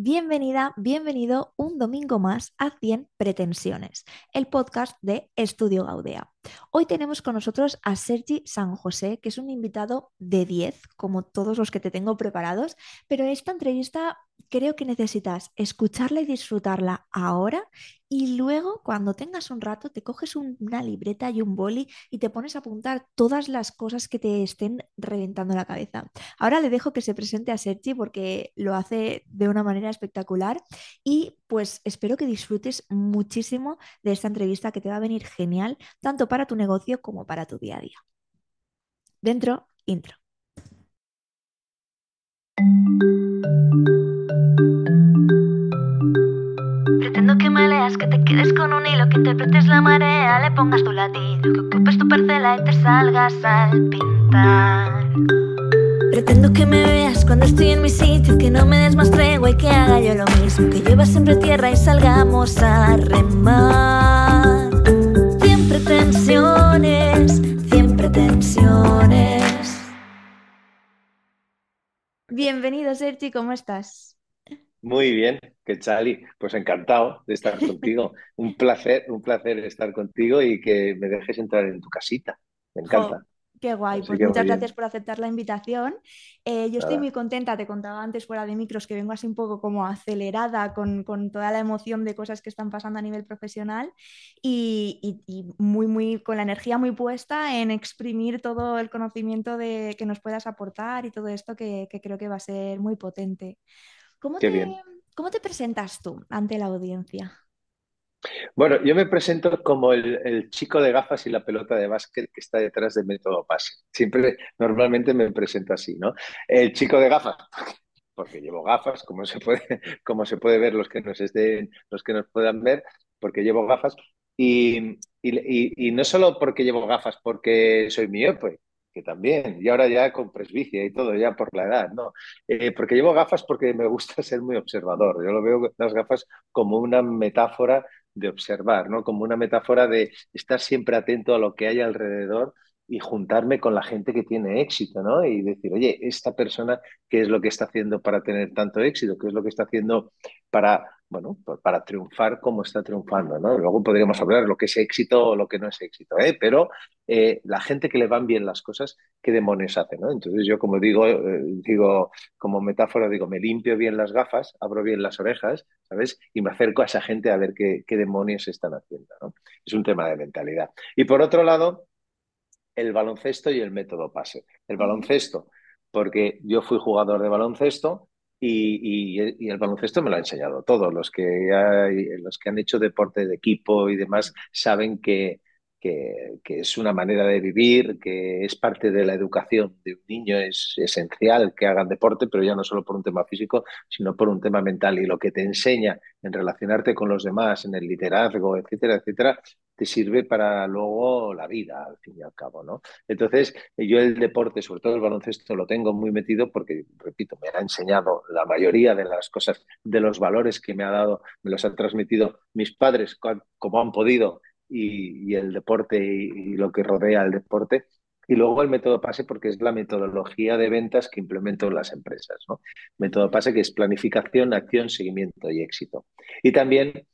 Bienvenida, bienvenido un domingo más a 100 Pretensiones, el podcast de Estudio Gaudea. Hoy tenemos con nosotros a Sergi San José, que es un invitado de 10, como todos los que te tengo preparados, pero esta entrevista creo que necesitas escucharla y disfrutarla ahora y luego cuando tengas un rato te coges una libreta y un boli y te pones a apuntar todas las cosas que te estén reventando la cabeza. Ahora le dejo que se presente a Sergi porque lo hace de una manera espectacular y pues espero que disfrutes muchísimo de esta entrevista que te va a venir genial tanto para tu negocio como para tu día a día. Dentro, intro. Pretendo que me leas, que te quedes con un hilo, que interpretes la marea, le pongas tu latido, que ocupes tu parcela y te salgas al pintar. Pretendo que me veas cuando estoy en mi sitio, que no me des más tregua y que haga yo lo mismo, que llevas siempre tierra y salgamos a remar. Cien pretensiones, cien pretensiones. Bienvenido, Sergi, ¿cómo estás? Muy bien, que Chali, pues encantado de estar contigo. Un placer, un placer estar contigo y que me dejes entrar en tu casita. Me encanta. Qué guay, pues muchas gracias por aceptar la invitación. Eh, yo estoy muy contenta, te contaba antes fuera de micros que vengo así un poco como acelerada con, toda la emoción de cosas que están pasando a nivel profesional y, muy, muy, con la energía muy puesta en exprimir todo el conocimiento de, que nos puedas aportar y todo esto que, que creo que va a ser muy potente. ¿Cómo, te, ¿Cómo te presentas tú ante la audiencia? Bueno, yo me presento como el, chico de gafas y la pelota de básquet que está detrás del método pase. Siempre, normalmente me presento así, ¿no? El chico de gafas, porque llevo gafas, como se puede, como se puede ver los que nos estén, los que nos puedan ver, porque llevo gafas. Y, y, y no solo porque llevo gafas, porque soy miope, también, y ahora ya con presbicia y todo, ya por la edad, ¿no? Eh, porque llevo gafas porque me gusta ser muy observador. Yo lo veo las gafas como una metáfora de observar, ¿no? Como una metáfora de estar siempre atento a lo que hay alrededor y juntarme con la gente que tiene éxito, ¿no? Y decir, oye, esta persona, ¿qué es lo que está haciendo para tener tanto éxito? ¿Qué es lo que está haciendo para, bueno, para triunfar como está triunfando, ¿no? Luego podríamos hablar de lo que es éxito o lo que no es éxito, ¿eh? Pero eh, la gente que le van bien las cosas, ¿qué demonios hace, ¿no? Entonces yo, como digo, eh, digo, como metáfora, digo, me limpio bien las gafas, abro bien las orejas, ¿sabes? Y me acerco a esa gente a ver qué, qué demonios están haciendo, ¿no? Es un tema de mentalidad. Y por otro lado, el baloncesto y el método pase. El baloncesto, porque yo fui jugador de baloncesto y, el baloncesto me lo ha enseñado. Todos los que, los que han hecho deporte de equipo y demás saben que, que, es una manera de vivir, que es parte de la educación de un niño, es esencial que hagan deporte, pero ya no solo por un tema físico, sino por un tema mental. Y lo que te enseña en relacionarte con los demás, en el liderazgo, etcétera, etcétera, te sirve para luego la vida, al fin y al cabo, ¿no? Entonces, yo el deporte, sobre todo el baloncesto, lo tengo muy metido porque, repito, me ha enseñado la mayoría de las cosas, de los valores que me ha dado, me los han transmitido mis padres como han podido y, el deporte y, lo que rodea el deporte. Y luego el método PASE, porque es la metodología de ventas que implemento en las empresas. ¿no? Método PASE, que es planificación, acción, seguimiento y éxito. Y también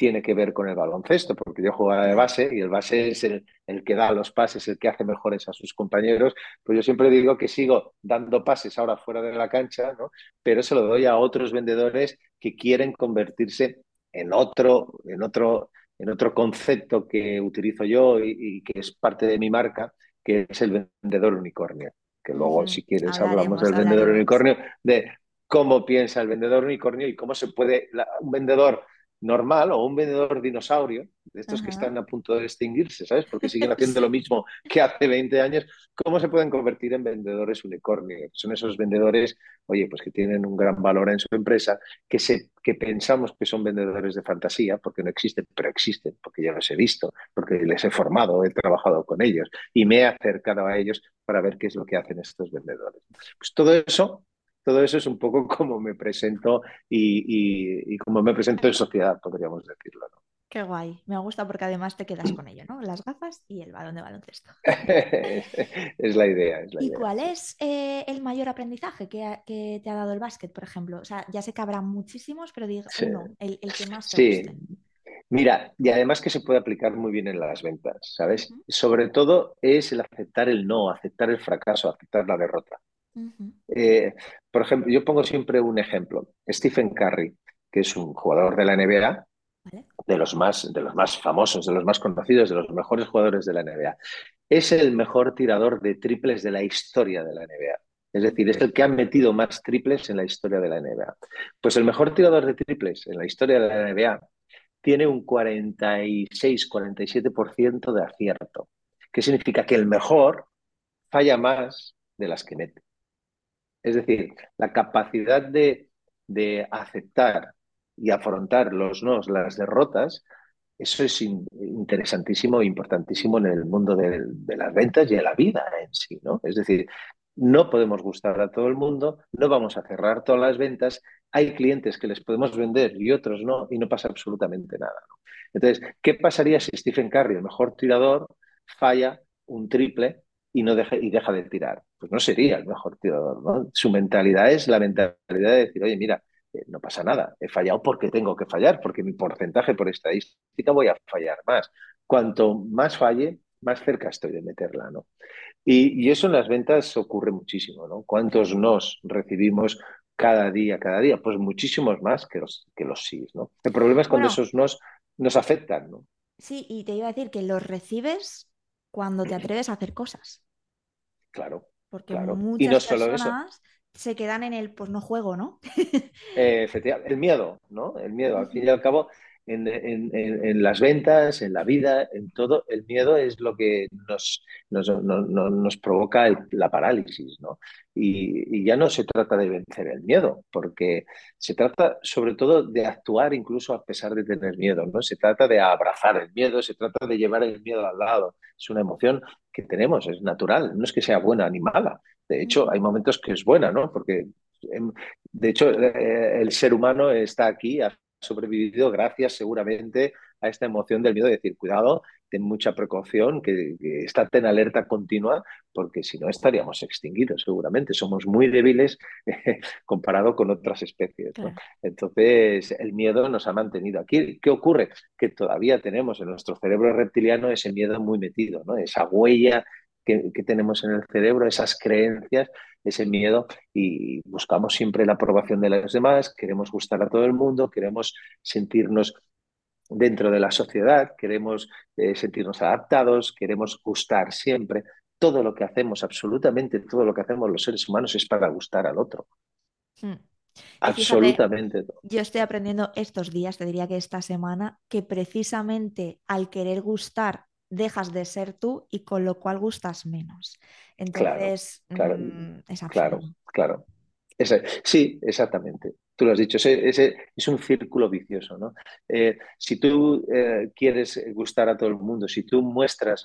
tiene que ver con el baloncesto, porque yo jugaba de base y el base es el, el, que da los pases, el que hace mejores a sus compañeros. Pues yo siempre digo que sigo dando pases ahora fuera de la cancha, ¿no? pero se lo doy a otros vendedores que quieren convertirse en otro, en otro en otro concepto que utilizo yo y, que es parte de mi marca, que es el vendedor unicornio. Que luego, si quieres, hablamos del vendedor unicornio, de cómo piensa el vendedor unicornio y cómo se puede, un vendedor normal o un vendedor dinosaurio, de estos que están a punto de extinguirse, ¿sabes? Porque siguen haciendo lo mismo que hace 20 años, ¿cómo se pueden convertir en vendedores unicornio? Son esos vendedores, oye, pues que tienen un gran valor en su empresa, que, se, que pensamos que son vendedores de fantasía, porque no existen, pero existen, porque ya los he visto, porque les he formado, he trabajado con ellos y me he acercado a ellos para ver qué es lo que hacen estos vendedores. Pues todo eso todo eso es un poco como me presento y, y, como me presento en sociedad, podríamos decirlo. Qué guay, me gusta porque además te quedas con ello, ¿no? Las gafas y el balón de baloncesto. es la idea, es la ¿Y idea. cuál es eh, el mayor aprendizaje que, ha- que te ha dado el básquet, por ejemplo? O sea, ya sé que habrá muchísimos, pero diga Sí, uno, el, el que más te sí. guste. Mira, y además que se puede aplicar muy bien en las ventas, ¿sabes? Sobre todo es el aceptar el no, aceptar el fracaso, aceptar la derrota. Eh, por ejemplo, yo pongo siempre un ejemplo. Stephen Curry, que es un jugador de la NBA, ¿Vale? de los más, de los más famosos, de los más conocidos, de los mejores jugadores de la NBA. Es el mejor tirador de triples de la historia de la NBA. Es decir, es el que ha metido más triples en la historia de la NBA. Pues el mejor tirador de triples en la historia de la NBA tiene un 46-47% de acierto. ¿Qué significa? Que el mejor falla más de las que mete. Es decir, la capacidad de, de aceptar y afrontar los nos, las derrotas, eso es in- interesantísimo e importantísimo en el mundo de, de las ventas y en la vida en sí, ¿no? Es decir, no podemos gustar a todo el mundo, no vamos a cerrar todas las ventas, hay clientes que les podemos vender y otros no, y no pasa absolutamente nada, ¿no? Entonces, ¿qué pasaría si Stephen Curry, el mejor tirador, falla un triple y no deja, y deja de tirar? Pues no sería el mejor tirador, ¿no? Su mentalidad es la mentalidad de decir, oye, mira, eh, no pasa nada, he fallado porque tengo que fallar, porque mi porcentaje por estadística voy a fallar más. Cuanto más falle, más cerca estoy de meterla, ¿no? Y, y eso en las ventas ocurre muchísimo, ¿no? ¿Cuántos nos recibimos cada día, cada día? Pues muchísimos más que los, que los sí, ¿no? El problema es cuando Bueno, esos nos nos afectan, ¿no? sí, y te iba a decir que los recibes cuando te atreves a hacer cosas, Claro, porque claro. Y no muchas solo eso, personas se quedan en el, pues no juego, ¿no? Eh, efectivamente, el miedo, ¿no? El miedo, al fin y al cabo, en, en- en- las ventas, en la vida, en todo, el miedo es lo que nos, nos, no- no- nos provoca el- la parálisis, ¿no? Y, y ya no se trata de vencer el miedo, porque se trata sobre todo de actuar incluso a pesar de tener miedo, ¿no? Se trata de abrazar el miedo, se trata de llevar el miedo al lado. Es una emoción que tenemos, es natural, no es que sea buena ni mala. De hecho, hay momentos que es buena, ¿no? Porque em, de hecho, eh, el ser humano está aquí, sobrevivido gracias seguramente a esta emoción del miedo de decir, cuidado, ten mucha precaución, que, que estate en alerta continua, porque si no estaríamos extinguidos seguramente. Somos muy débiles eh, comparado con otras especies. Entonces, el miedo nos ha mantenido aquí. ¿Qué ocurre? Que todavía tenemos en nuestro cerebro reptiliano ese miedo muy metido, ¿no? Esa huella que, que tenemos en el cerebro, esas creencias, ese miedo y buscamos siempre la aprobación de los demás, queremos gustar a todo el mundo, queremos sentirnos dentro de la sociedad, queremos eh, sentirnos adaptados, queremos gustar siempre. Todo lo que hacemos, absolutamente todo lo que hacemos los seres humanos es para gustar al otro. Mm. Fíjate, Absolutamente todo. yo estoy aprendiendo estos días, te diría que esta semana, que precisamente al querer gustar dejas de ser tú y con lo cual gustas menos. Claro, Entonces, claro, mm, es claro, claro. Ese- sí, exactamente. Tú lo has dicho, ese, ese es un círculo vicioso, ¿no? Eh, si tú eh, quieres gustar a todo el mundo, si tú muestras,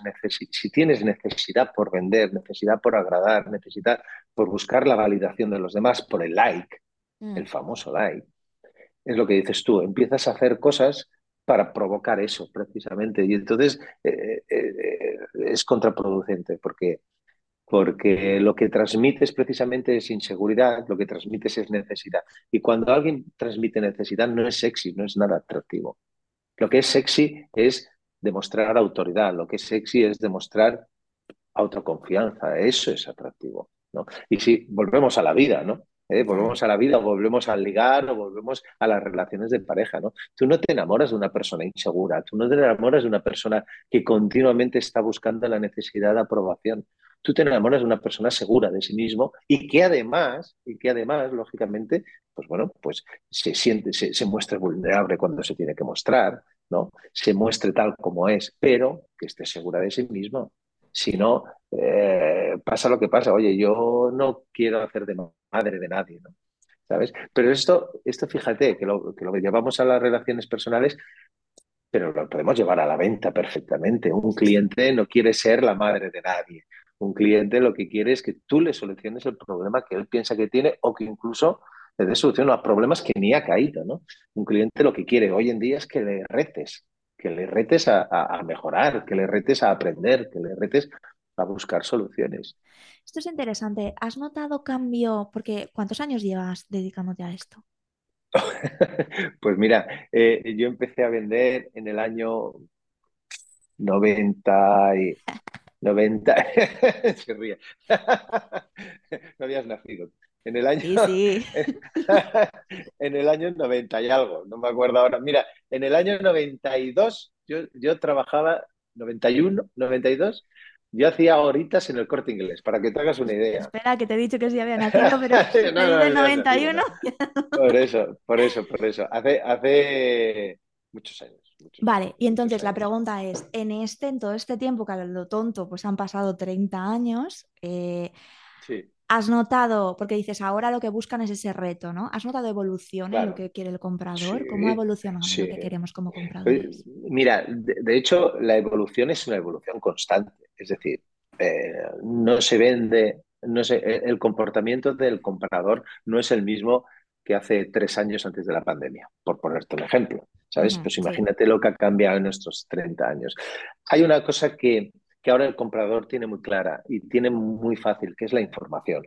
si tienes necesidad por vender, necesidad por agradar, necesidad por buscar la validación de los demás, por el like, Mm, el famoso like, es lo que dices tú, empiezas a hacer cosas para provocar eso precisamente y entonces eh, eh, eh, es contraproducente porque porque lo que transmites precisamente es inseguridad, lo que transmites es necesidad. Y cuando alguien transmite necesidad no es sexy, no es nada atractivo. Lo que es sexy es demostrar autoridad, lo que es sexy es demostrar autoconfianza, eso es atractivo, ¿no? Y si volvemos a la vida, ¿no? ¿Eh? Volvemos a la vida, o volvemos al ligar, o volvemos a las relaciones de pareja, ¿no? Tú no te enamoras de una persona insegura, tú no te enamoras de una persona que continuamente está buscando la necesidad de aprobación. Tú te enamoras de una persona segura de sí mismo y que además, y que además, lógicamente, pues bueno, pues se siente, se, se muestra vulnerable cuando se tiene que mostrar, ¿no? Se muestre tal como es, pero que esté segura de sí mismo. Si no, eh, pasa lo que pasa. Oye, yo no quiero hacer de madre de nadie, ¿no? ¿Sabes? Pero esto, esto fíjate, que lo, que lo llevamos a las relaciones personales, pero lo podemos llevar a la venta perfectamente. Un cliente no quiere ser la madre de nadie. Un cliente lo que quiere es que tú le soluciones el problema que él piensa que tiene o que incluso le des solución a problemas que ni ha caído, ¿no? Un cliente lo que quiere hoy en día es que le retes, que le retes a, a, a mejorar, que le retes a aprender, que le retes a buscar soluciones. Esto es interesante. ¿Has notado cambio? Porque ¿cuántos años llevas dedicándote a esto? Pues mira, eh, yo empecé a vender en el año 90 y 90, se ríe. No habías nacido. En el año, Sí, sí. en el año 90 y algo, no me acuerdo ahora. Mira, en el año 92 yo, yo trabajaba, 91, 92, yo hacía horitas en el Corte Inglés, para que te hagas una idea. Espera, que te he dicho que sí había nacido, pero No, no, nacido, 91. no. Por eso, por eso, por eso. Hace, hace muchos años, muchos Vale, y entonces la pregunta es, en este, en todo este tiempo que a lo tonto, pues han pasado 30 años, eh, Sí, ¿has notado, porque dices, ahora lo que buscan es ese reto, ¿no? ¿Has notado evolución en lo que quiere el comprador? ¿Cómo ha Sí, evolucionado lo que queremos como compradores? Mira, de, de hecho, la evolución es una evolución constante. Es decir, eh, no se vende, no se, eh, el comportamiento del comprador no es el mismo que hace tres años antes de la pandemia, por ponerte un ejemplo. ¿Sabes? Pues sí. imagínate lo que ha cambiado en estos 30 años. Hay una cosa que, que ahora el comprador tiene muy clara y tiene muy fácil, que es la información.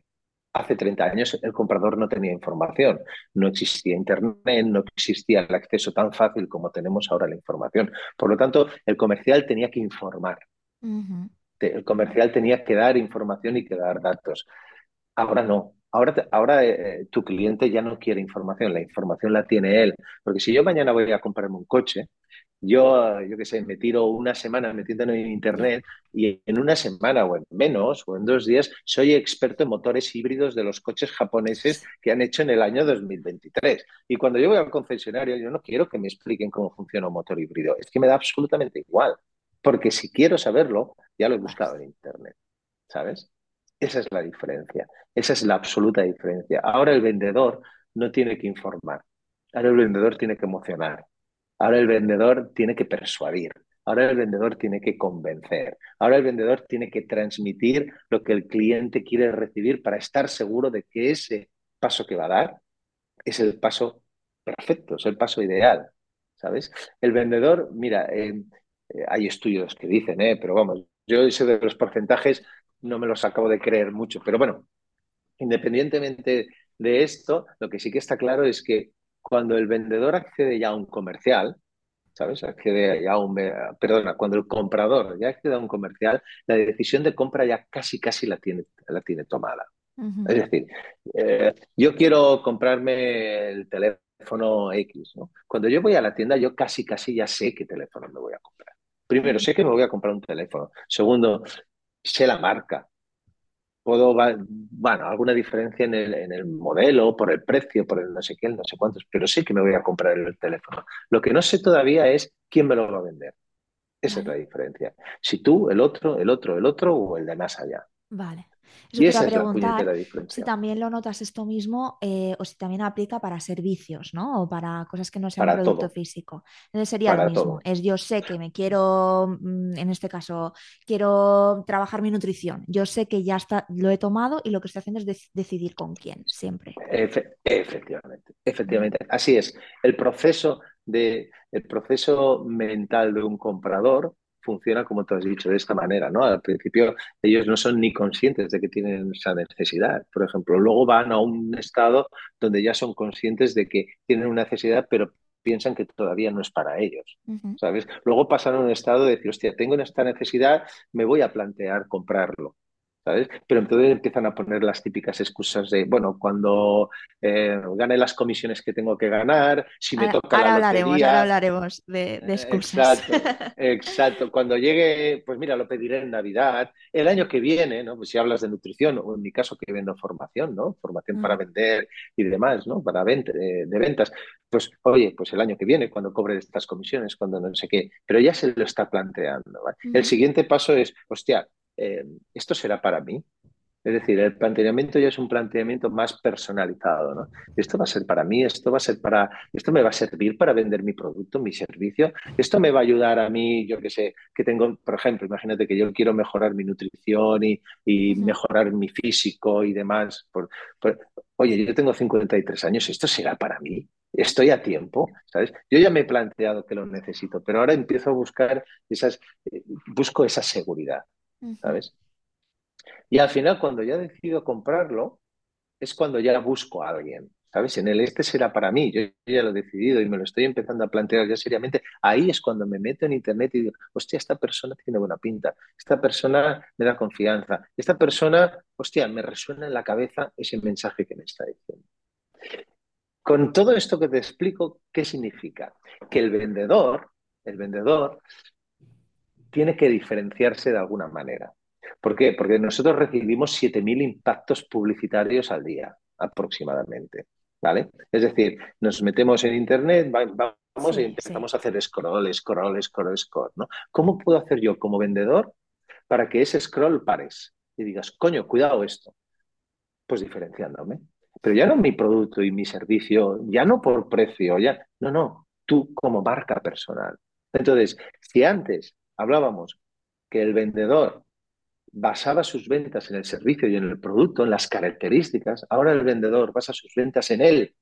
Hace 30 años el comprador no tenía información, no existía Internet, no existía el acceso tan fácil como tenemos ahora a la información. Por lo tanto, el comercial tenía que informar, El comercial tenía que dar información y que dar datos. Ahora no. Ahora, ahora eh, tu cliente ya no quiere información, la información la tiene él. Porque si yo mañana voy a comprarme un coche, yo, yo qué sé, me tiro una semana metiéndome en internet y en una semana o en menos o en dos días soy experto en motores híbridos de los coches japoneses que han hecho en el año 2023. Y cuando yo voy al concesionario, yo no quiero que me expliquen cómo funciona un motor híbrido, es que me da absolutamente igual. Porque si quiero saberlo, ya lo he buscado en internet, ¿sabes? Esa es la diferencia, esa es la absoluta diferencia. Ahora el vendedor no tiene que informar, ahora el vendedor tiene que emocionar, ahora el vendedor tiene que persuadir, ahora el vendedor tiene que convencer, ahora el vendedor tiene que transmitir lo que el cliente quiere recibir para estar seguro de que ese paso que va a dar es el paso perfecto, es el paso ideal, ¿sabes? El vendedor, mira, eh, eh, hay estudios que dicen, eh, pero vamos, yo ese de los porcentajes no me los acabo de creer mucho, pero bueno, independientemente de esto, lo que sí que está claro es que cuando el vendedor accede ya a un comercial, ¿sabes? Accede ya a un, perdona, cuando el comprador ya accede a un comercial, la decisión de compra ya casi, casi la tiene, la tiene tomada. Es decir, eh, yo quiero comprarme el teléfono X, ¿no? Cuando yo voy a la tienda, yo casi, casi ya sé qué teléfono me voy a comprar. Primero, sé que me voy a comprar un teléfono. Segundo, sé la marca. Puedo, bueno, alguna diferencia en el, en el modelo, por el precio, por el no sé qué, el no sé cuántos, pero sé que me voy a comprar el teléfono. Lo que no sé todavía es quién me lo va a vender. Esa es la diferencia. Si tú, el otro, el otro, el otro o el de más allá. Vale. Eso Y te iba a preguntar si también lo notas esto mismo eh, o si también aplica para servicios, ¿no? O para cosas que no sea un Para producto todo, físico. Entonces sería lo para mismo. todo. Es yo sé que me quiero, mm, en este caso, quiero trabajar mi nutrición. Yo sé que ya está, lo he tomado y lo que estoy haciendo es dec- decidir con quién, siempre. Efe- efectivamente, efectivamente. Así es. El proceso de, el proceso mental de un comprador funciona como tú has dicho, de esta manera, ¿no? Al principio ellos no son ni conscientes de que tienen esa necesidad, por ejemplo. Luego van a un estado donde ya son conscientes de que tienen una necesidad, pero piensan que todavía no es para ellos. ¿sabes? Luego pasan a un estado de decir, hostia, tengo esta necesidad, me voy a plantear comprarlo. ¿Sabes? Pero entonces empiezan a poner las típicas excusas de, bueno, cuando eh, gane las comisiones que tengo que ganar, si me Ahora, toca la ahora hablaremos, ahora hablaremos de, de Eh, excusas. Exacto, exacto. Cuando llegue, pues mira, lo pediré en Navidad. El año que viene, ¿no? Pues si hablas de nutrición, o en mi caso que vendo formación, ¿no? Formación para Mm, vender y demás, ¿no? Para eh, de ventas. Pues, oye, pues el año que viene, cuando cobre estas comisiones, cuando no sé qué, pero ya se lo está planteando, ¿vale? El ujú. siguiente paso es, hostia, eh, ¿esto será para mí? Es decir, el planteamiento ya es un planteamiento más personalizado, ¿no? Esto va a ser para mí, esto va a ser para, esto me va a servir para vender mi producto, mi servicio, esto me va a ayudar a mí, yo que sé, que tengo, por ejemplo, imagínate que yo quiero mejorar mi nutrición y, mejorar mi físico y demás. Por, por- oye, yo tengo 53 años, ¿esto será para mí? estoy a tiempo, ¿sabes? Yo ya me he planteado que lo necesito, pero ahora empiezo a buscar esas, eh, busco esa seguridad, ¿sabes? Y al final, cuando ya decido comprarlo, es cuando ya busco a alguien, ¿sabes? En el este será para mí, yo ya lo he decidido y me lo estoy empezando a plantear ya seriamente. Ahí es cuando me meto en internet y digo, hostia, esta persona tiene buena pinta, esta persona me da confianza, esta persona, hostia, me resuena en la cabeza ese mensaje que me está diciendo. Con todo esto que te explico, ¿qué significa? Que el vendedor, el vendedor tiene que diferenciarse de alguna manera. ¿Por qué? Porque nosotros recibimos 7.000 impactos publicitarios al día, aproximadamente. ¿Vale? Es decir, nos metemos en Internet, vamos y empezamos a hacer scroll, scroll, scroll, scroll. ¿no? ¿Cómo puedo hacer yo como vendedor para que ese scroll pares y digas, coño, cuidado esto? Pues diferenciándome pero ya no mi producto y mi servicio, ya no por precio, ya, no, no, tú como marca personal. Entonces, si antes hablábamos que el vendedor basaba sus ventas en el servicio y en el producto, en las características, ahora el vendedor basa sus ventas en él,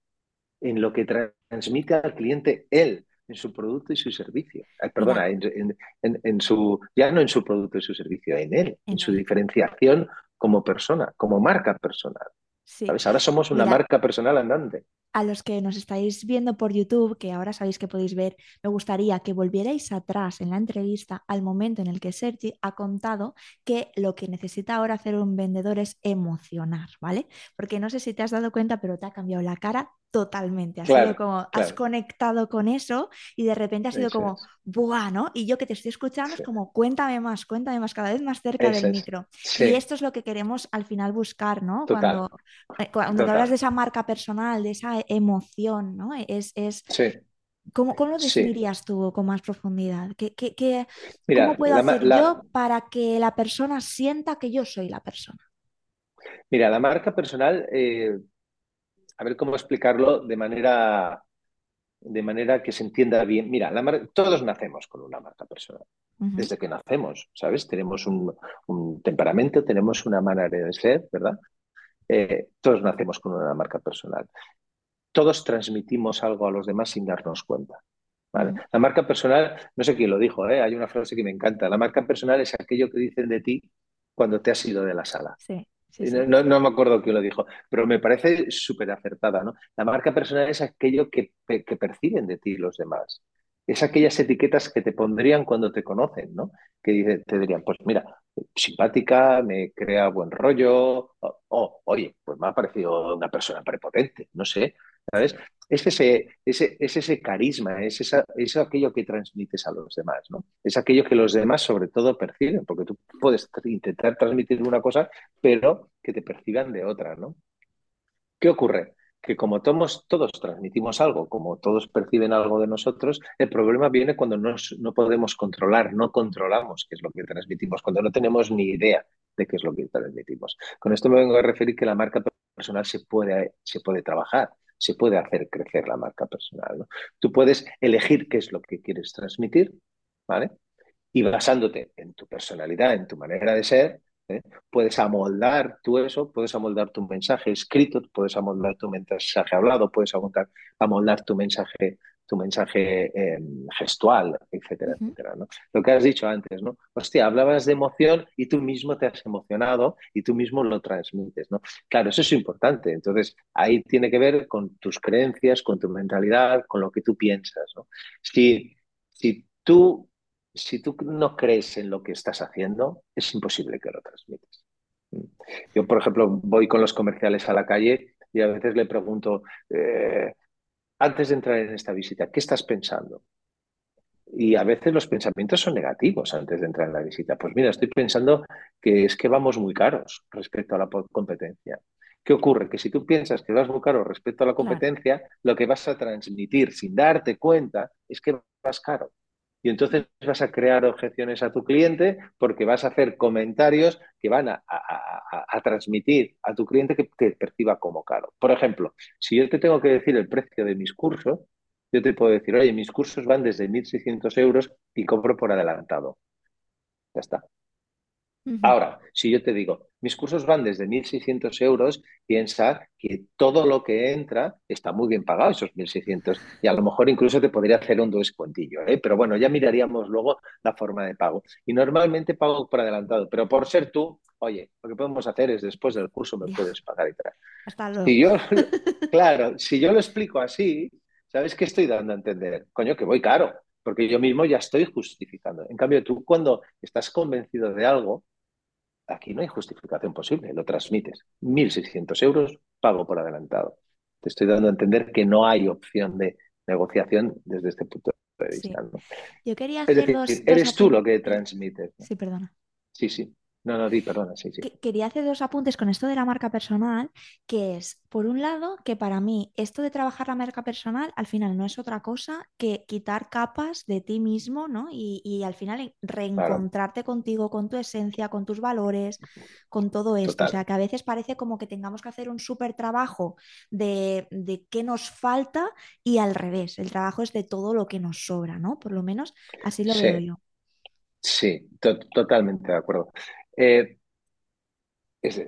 en lo que transmite al cliente él, en su producto y su servicio. perdona, en, su, ya no en su producto y su servicio, en él, en su diferenciación como persona, como marca personal. Ahora somos una marca personal andante. A los que nos estáis viendo por YouTube, que ahora sabéis que podéis ver, me gustaría que volvierais atrás en la entrevista al momento en el que Sergi ha contado que lo que necesita ahora hacer un vendedor es emocionar, ¿vale? Porque no sé si te has dado cuenta, pero te ha cambiado la cara totalmente. Ha sido como, has conectado con eso y de repente ha sido como, ¡buah! ¿no? Y yo que te estoy escuchando es como, cuéntame más, cuéntame más, cada vez más cerca del micro. Y esto es lo que queremos al final buscar, ¿no? Cuando, eh, cuando hablas de esa marca personal, de esa emoción, ¿no? Es, es ¿Cómo, ¿Cómo, lo definirías tú con más profundidad? ¿Qué, qué, qué cómo puedo hacer yo para que la persona sienta que yo soy la persona? Mira, la marca personal eh, a ver cómo explicarlo de manera, de manera que se entienda bien. Mira, todos nacemos con una marca personal. Desde que nacemos, ¿sabes? Tenemos un, temperamento, tenemos una manera de ser, ¿verdad? Eh, todos nacemos con una marca personal. Todos transmitimos algo a los demás sin darnos cuenta. ¿vale? La marca personal, no sé quién lo dijo, ¿eh? hay una frase que me encanta. La marca personal es aquello que dicen de ti cuando te has ido de la sala. Sí. No, me acuerdo quién lo dijo, pero me parece súper acertada. ¿no? La marca personal es aquello que, que, perciben de ti los demás. Es aquellas etiquetas que te pondrían cuando te conocen, ¿no? Que te dirían, pues mira, simpática, me crea buen rollo, o, oye, pues me ha parecido una persona prepotente, no sé, Es ese, ese, es ese carisma, es, esa, es aquello que transmites a los demás, ¿no? Es aquello que los demás sobre todo perciben, porque tú puedes intentar transmitir una cosa, pero que te perciban de otra, ¿no? ¿Qué ocurre? Que como todos, todos transmitimos algo, como todos perciben algo de nosotros, el problema viene cuando no, no podemos controlar, no controlamos qué es lo que transmitimos, cuando no tenemos ni idea de qué es lo que transmitimos. Con esto me vengo a referir que la marca personal se puede, se puede trabajar se puede hacer crecer la marca personal. ¿no? Tú puedes elegir qué es lo que quieres transmitir, ¿vale? Y basándote en tu personalidad, en tu manera de ser, ¿eh? puedes amoldar tú eso, puedes amoldar tu mensaje escrito, puedes amoldar tu mensaje hablado, puedes amoldar, amoldar tu mensaje tu mensaje em, gestual, etcétera, etcétera. ¿no? Lo que has dicho antes, ¿no? Hostia, hablabas de emoción y tú mismo te has emocionado y tú mismo lo transmites, ¿no? Claro, eso es importante. Entonces, ahí tiene que ver con tus creencias, con tu mentalidad, con lo que tú piensas, ¿no? Si, si tú si tú no crees en lo que estás haciendo, es imposible que lo transmites. Yo, por ejemplo, voy con los comerciales a la calle y a veces le pregunto, eh, antes de entrar en esta visita, ¿qué estás pensando? Y a veces los pensamientos son negativos antes de entrar en la visita. Pues mira, estoy pensando que es que vamos muy caros respecto a la competencia. ¿Qué ocurre? Que si tú piensas que vas muy caro respecto a la competencia, lo que vas a transmitir sin darte cuenta es que vas caro. Y entonces vas a crear objeciones a tu cliente porque vas a hacer comentarios que van a, transmitir a tu cliente que te perciba como caro. Por ejemplo, si yo te tengo que decir el precio de mis cursos, yo te puedo decir, oye, mis cursos van desde 1.600 euros y cobro por adelantado. Ya está. Ahora, si yo te digo, mis cursos van desde 1.600 euros, piensa que todo lo que entra está muy bien pagado, esos 1.600, y a lo mejor incluso te podría hacer un descuentillo, ¿eh? pero bueno, ya miraríamos luego la forma de pago. Y normalmente pago por adelantado, pero por ser tú, oye, lo que podemos hacer es después del curso me puedes pagar y tal. Hasta luego. Si yo, claro, si yo lo explico así, ¿sabes qué estoy dando a entender? Coño, que voy caro, porque yo mismo ya estoy justificando. En cambio, tú cuando estás convencido de algo, Aquí no hay justificación posible, lo transmites. 1.600 euros, pago por adelantado. Te estoy dando a entender que no hay opción de negociación desde este punto de vista. ¿no? Yo quería Es hacer decir, dos, dos eres tú lo que transmites. ¿no? Sí, perdona. Sí, sí. No, no, di, perdona, sí, sí. que- quería hacer dos apuntes con esto de la marca personal, que es, por un lado, que para mí esto de trabajar la marca personal al final no es otra cosa que quitar capas de ti mismo, ¿no? Y, y al final Claro, reencontrarte contigo, con tu esencia, con tus valores, con todo esto. O sea, que a veces parece como que tengamos que hacer un súper trabajo de, de qué nos falta y al revés, el trabajo es de todo lo que nos sobra, ¿no? Por lo menos así lo veo yo. sí, to- totalmente de acuerdo. Eh, Es,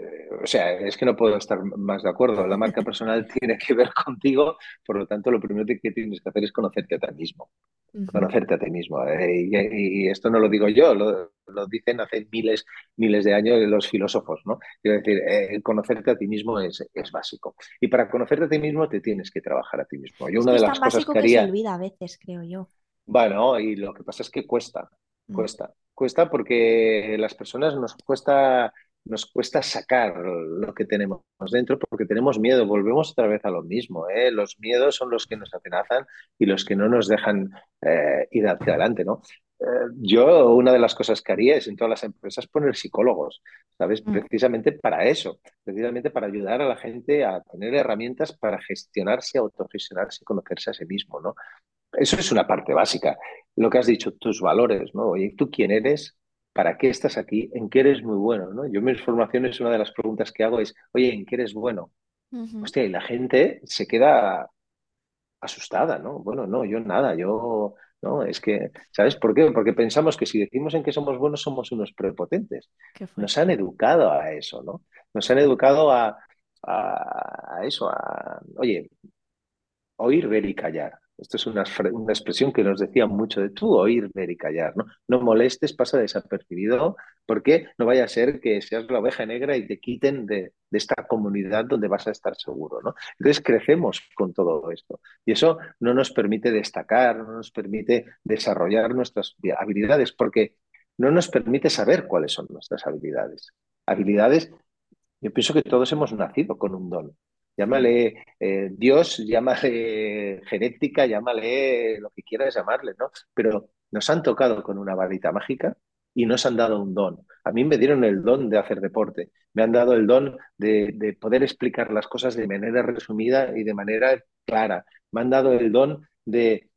o sea, es que no puedo estar más de acuerdo. La marca personal tiene que ver contigo, por lo tanto, lo primero que tienes que hacer es conocerte a ti mismo. Conocerte a ti mismo. Eh, y, y esto no lo digo yo, lo, lo dicen hace miles, miles de años los filósofos, ¿no? Quiero decir, eh, conocerte a ti mismo es, es básico. Y para conocerte a ti mismo te tienes que trabajar a ti mismo. Yo Es una de las cosas que que se haría, olvida a veces, creo yo. bueno, y lo que pasa es que cuesta, Mm, cuesta, cuesta porque las personas nos cuesta, nos cuesta sacar lo que tenemos dentro porque tenemos miedo. Volvemos otra vez a lo mismo, ¿eh? Los miedos son los que nos atenazan y los que no nos dejan eh, ir hacia adelante, ¿no? Eh, yo una de las cosas que haría es en todas las empresas poner psicólogos, ¿sabes? mm, Precisamente para eso, precisamente para ayudar a la gente a tener herramientas para gestionarse, autogestionarse y conocerse a sí mismo, ¿no? Eso es una parte básica. Lo que has dicho, tus valores, ¿no? Oye, ¿tú quién eres? ¿Para qué estás aquí? ¿En qué eres muy bueno? ¿no? Yo en mis formaciones una de las preguntas que hago es, oye, ¿en qué eres bueno? ujú. Hostia, y la gente se queda asustada, ¿no? Bueno, no, yo nada, yo, no, es que, ¿sabes por qué? Porque pensamos que si decimos en que somos buenos somos unos prepotentes. Nos han educado a eso, ¿no? Nos han educado a, a, a eso, a, oye, oír, ver y callar. Esto es una, una expresión que nos decía mucho de tú, oír, ver y callar, ¿no? No molestes, pasa desapercibido, porque no vaya a ser que seas la oveja negra y te quiten de, de esta comunidad donde vas a estar seguro, ¿no? Entonces crecemos con todo esto y eso no nos permite destacar, no nos permite desarrollar nuestras habilidades, porque no nos permite saber cuáles son nuestras habilidades. Habilidades yo pienso que todos hemos nacido con un don. Llámale eh, Dios, llámale genética, llámale lo que quieras llamarle, ¿no? Pero nos han tocado con una varita mágica y nos han dado un don. A mí me dieron el don de hacer deporte, me han dado el don de, de poder explicar las cosas de manera resumida y de manera clara. Me han dado el don de,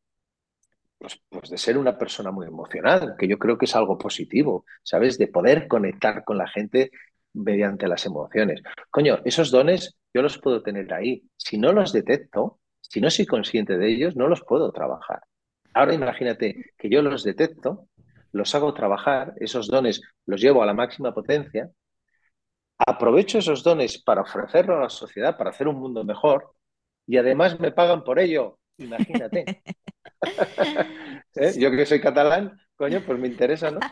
pues, pues de ser una persona muy emocional, que yo creo que es algo positivo, ¿sabes? De poder conectar con la gente mediante las emociones. Coño, esos dones yo los puedo tener ahí. Si no los detecto, si no soy consciente de ellos, no los puedo trabajar. Ahora imagínate que yo los detecto, los hago trabajar, esos dones los llevo a la máxima potencia, aprovecho esos dones para ofrecerlo a la sociedad, para hacer un mundo mejor, y además me pagan por ello. Imagínate. ¿Eh? Yo que soy catalán, coño, pues me interesa, ¿no?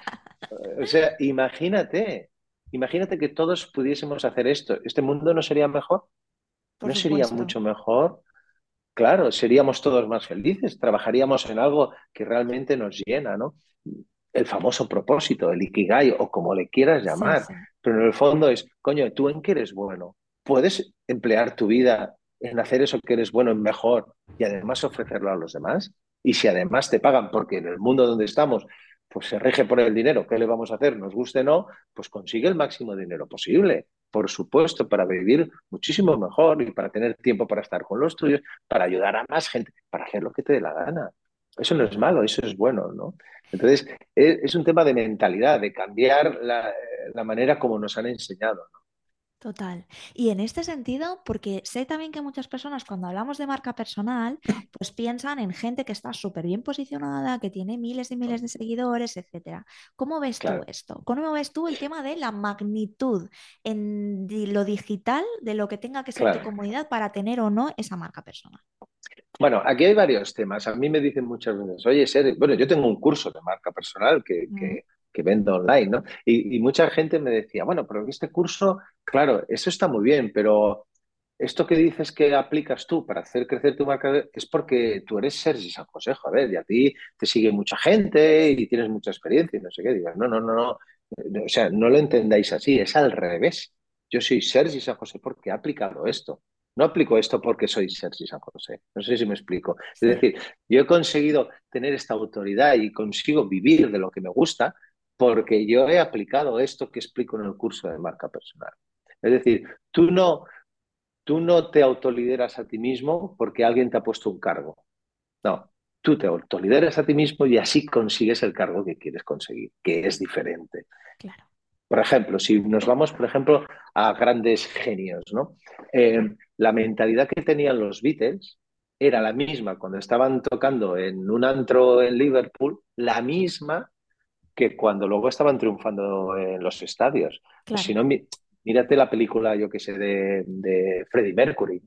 O sea, imagínate, imagínate que todos pudiésemos hacer esto. ¿Este mundo no sería mejor? Por ¿No sería mucho mejor? Claro, seríamos todos más felices, trabajaríamos en algo que realmente nos llena, ¿no? El famoso propósito, el ikigai o como le quieras Sí, llamar, sí. pero en el fondo es, coño, ¿tú en qué eres bueno? ¿Puedes emplear tu vida en hacer eso que eres bueno en mejor y además ofrecerlo a los demás? Y si además te pagan, porque en el mundo donde estamos, pues se rige por el dinero, ¿qué le vamos a hacer? Nos guste o no, pues consigue el máximo dinero posible, por supuesto, para vivir muchísimo mejor y para tener tiempo para estar con los tuyos para ayudar a más gente, para hacer lo que te dé la gana. Eso no es malo, eso es bueno, ¿no? Entonces, es, es un tema de mentalidad, de cambiar la, la, manera como nos han enseñado, ¿no? Total. Y en este sentido, porque sé también que muchas personas cuando hablamos de marca personal, pues piensan en gente que está súper bien posicionada, que tiene miles y miles de seguidores, etcétera. ¿Cómo ves tú Claro, esto? ¿Cómo ves tú el tema de la magnitud en lo digital de lo que tenga que ser tu comunidad para tener o no esa marca personal? Bueno, aquí hay varios temas. A mí me dicen muchas veces, oye, Ser, bueno, yo tengo un curso de marca personal que, Mm, que, que vendo online, ¿no? Y, y mucha gente me decía, bueno, pero este curso, claro, eso está muy bien, pero esto que dices que aplicas tú para hacer crecer tu marca es porque tú eres Sergi San José, joder, y a ti te sigue mucha gente y tienes mucha experiencia y no sé qué. Digo, no, no, no, no. O sea, no lo entendáis así, es al revés. Yo soy Sergi San José porque he aplicado esto. No aplico esto porque soy Sergi San José. No sé si me explico. Es decir, yo he conseguido tener esta autoridad y consigo vivir de lo que me gusta porque yo he aplicado esto que explico en el curso de marca personal. Es decir, tú no, tú no te autolideras a ti mismo porque alguien te ha puesto un cargo. No, tú te autolideras a ti mismo y así consigues el cargo que quieres conseguir, que es diferente. claro. Por ejemplo, si nos vamos, por ejemplo, a grandes genios, ¿no? Eh, la mentalidad que tenían los Beatles era la misma cuando estaban tocando en un antro en Liverpool, la misma que cuando luego estaban triunfando en los estadios. Pues Claro. si no, mí- mírate la película, yo que sé, de, de Freddie Mercury.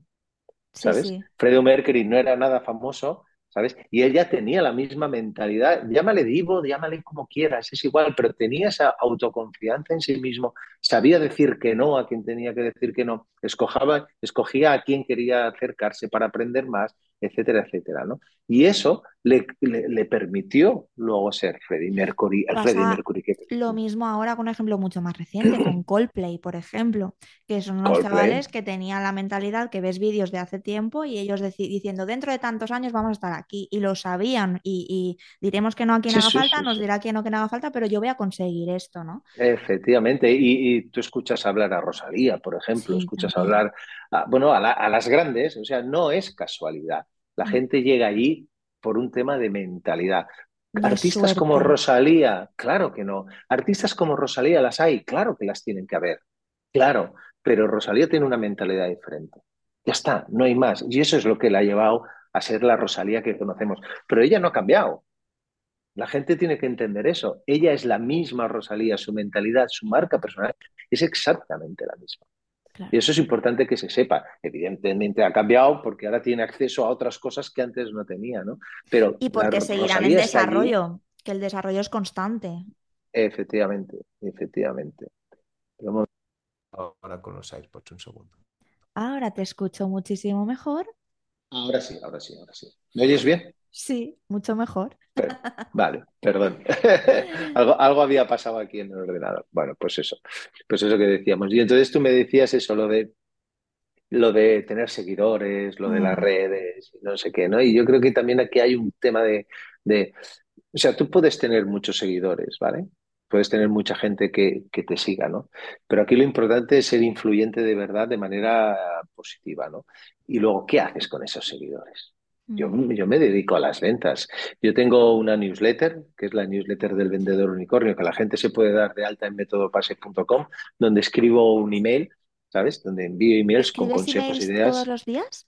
Sí, ¿sabes? sí. Freddie Mercury no era nada famoso, ¿sabes? Y él ya tenía la misma mentalidad, llámale divo, llámale como quieras, es igual, pero tenía esa autoconfianza en sí mismo, sabía decir que no a quien tenía que decir que no, escojaba, escogía a quien quería acercarse para aprender más, etcétera, etcétera, ¿no? Y eso le, le, le permitió luego ser Freddie Mercury, el Freddie Mercury que lo mismo ahora con un ejemplo mucho más reciente, con Coldplay, por ejemplo, que son unos Coldplay. chavales que tenían la mentalidad que ves vídeos de hace tiempo y ellos diciendo, dentro de tantos años vamos a estar aquí, y lo sabían, y, y diremos que no a quien Sí, haga sí, falta, sí, nos dirá que no, que no haga falta, pero yo voy a conseguir esto, ¿no? Efectivamente, y, y tú escuchas hablar a Rosalía, por ejemplo, escuchas también. hablar, a, bueno, a, la- a las grandes, o sea, no es casualidad. La gente llega allí por un tema de mentalidad. Artistas como. Rosalía, claro que no. Artistas como Rosalía las hay, claro que las tienen que haber, claro, pero Rosalía tiene una mentalidad diferente. Ya está, no hay más. Y eso es lo que la ha llevado a ser la Rosalía que conocemos. Pero ella no ha cambiado. La gente tiene que entender eso. Ella es la misma Rosalía, su mentalidad, su marca personal es exactamente la misma. Y eso es importante que se sepa. Evidentemente ha cambiado porque ahora tiene acceso a otras cosas que antes no tenía, ¿no? Pero Y la porque seguirán en desarrollo, que el desarrollo es constante. efectivamente, efectivamente. Pero ahora con los iPods un segundo. Ahora te escucho muchísimo mejor. Ahora sí, ahora sí, ahora sí. ¿Me oyes bien? Sí, mucho mejor. Vale, perdón. Algo, algo había pasado aquí en el ordenador. Bueno, pues eso. Pues eso que decíamos. Y entonces tú me decías eso, lo de lo de tener seguidores, lo de las Mm, redes, no sé qué, ¿no? Y yo creo que también aquí hay un tema de, de, o sea, tú puedes tener muchos seguidores, ¿vale? Puedes tener mucha gente que, que te siga, ¿no? Pero aquí lo importante es ser influyente de verdad de manera positiva, ¿no? Y luego, ¿qué haces con esos seguidores? Yo, mm. yo me dedico a las ventas. Yo tengo una newsletter, que es la newsletter del vendedor unicornio, que la gente se puede dar de alta en métodopase.com, donde escribo un email ¿sabes? Donde envío emails con ¿Escribes consejos, emails todos ideas los días?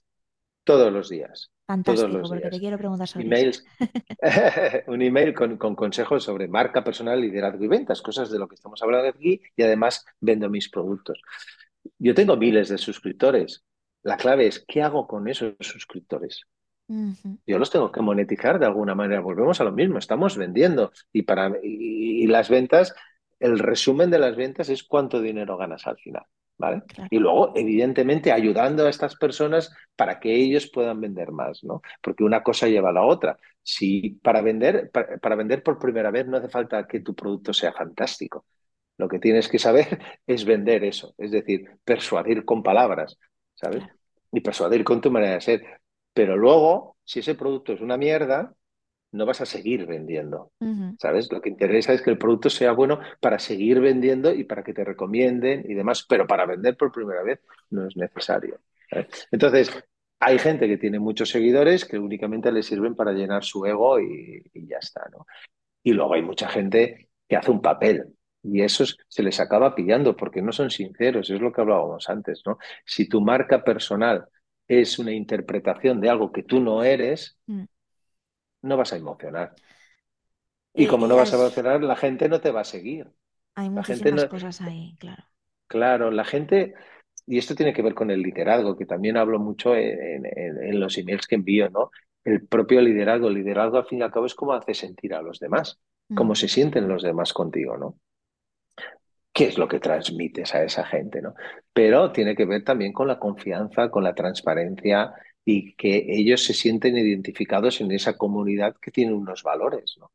todos los días, todos Fantástico, los porque te días. quiero preguntar sobre eso. Emails, un email con, con consejos sobre marca personal, liderazgo y ventas, cosas de lo que estamos hablando aquí y además vendo mis productos. Yo tengo miles de suscriptores. La clave es, ¿qué hago con esos suscriptores? Yo los tengo que monetizar de alguna manera. Volvemos a lo mismo, estamos vendiendo y, para, y, y las ventas, el resumen de las ventas es cuánto dinero ganas al final. ¿Vale? claro. Y luego, evidentemente, ayudando a estas personas para que ellos puedan vender más, ¿no? Porque una cosa lleva a la otra. Si para vender, para, para vender por primera vez no hace falta que tu producto sea fantástico. Lo que tienes que saber es vender eso, es decir, persuadir con palabras, ¿sabes? Claro. Y persuadir con tu manera de ser. Pero luego, si ese producto es una mierda, no vas a seguir vendiendo. ¿Sabes? Lo que interesa es que el producto sea bueno para seguir vendiendo y para que te recomienden y demás, pero para vender por primera vez no es necesario. ¿sabes? Entonces, hay gente que tiene muchos seguidores que únicamente le sirven para llenar su ego y, y ya está, ¿no? Y luego hay mucha gente que hace un papel. Y eso se les acaba pillando porque no son sinceros, es lo que hablábamos antes, ¿no? Si tu marca personal es una interpretación de algo que tú no eres, Mm. no vas a emocionar. Y Eh, como no vas a emocionar, la gente no te va a seguir. hay La gente muchísimas no, cosas ahí, claro. claro, la gente, y esto tiene que ver con el liderazgo, que también hablo mucho en, en- en los emails que envío, ¿no? El propio liderazgo. El liderazgo, al fin y al cabo, es cómo hace sentir a los demás, cómo Mm. se sienten los demás contigo, ¿no? Qué es lo que transmites a esa gente, ¿no? Pero tiene que ver también con la confianza, con la transparencia y que ellos se sienten identificados en esa comunidad que tiene unos valores, ¿no?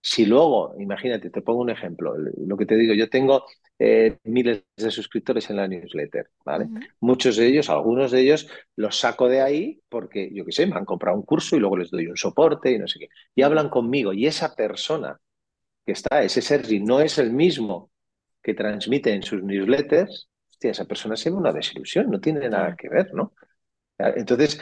Si luego, imagínate, te pongo un ejemplo, lo que te digo, yo tengo eh, miles de suscriptores en la newsletter, ¿vale? Muchos de ellos, algunos de ellos, los saco de ahí porque, yo qué sé, me han comprado un curso y luego les doy un soporte y no sé qué. Y hablan conmigo y esa persona que está, ese Sergi, no es el mismo que transmite en sus newsletters, hostia, esa persona se ve una desilusión, no tiene nada que ver, ¿no? Entonces,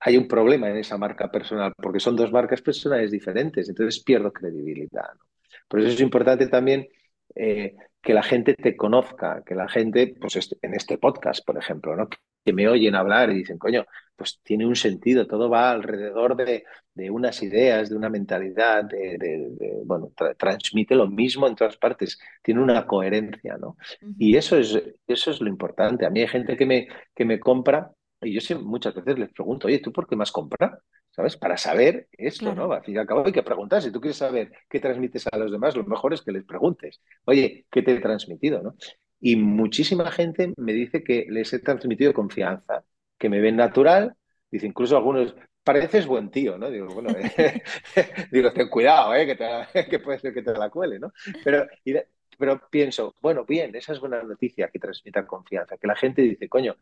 hay un problema en esa marca personal, porque son dos marcas personales diferentes, entonces pierdo credibilidad. ¿no? Por eso es importante también eh, que la gente te conozca, que la gente, pues en este podcast, por ejemplo, ¿no? que me oyen hablar y dicen, coño, pues tiene un sentido, todo va alrededor de, de unas ideas, de una mentalidad, de, de- de- bueno, tra- transmite lo mismo en todas partes, tiene una coherencia, ¿no? Y eso es, eso es lo importante. A mí hay gente que me, que me compra y yo siempre, muchas veces les pregunto, oye, ¿tú por qué me has comprado? ¿Sabes? Para saber esto, Claro. ¿no? Al fin y al cabo hay que preguntar. Si tú quieres saber qué transmites a los demás, lo mejor es que les preguntes, oye, ¿qué te he transmitido? ¿no? Y muchísima gente me dice que les he transmitido confianza, que me ven natural, dice incluso algunos, pareces buen tío, ¿no? Digo, bueno, eh, digo, ten cuidado, ¿eh? que, te- que puede ser que te la cuele, ¿no? Pero, y de- pero pienso, bueno, bien, esa es buena noticia que transmita confianza, que la gente dice, coño,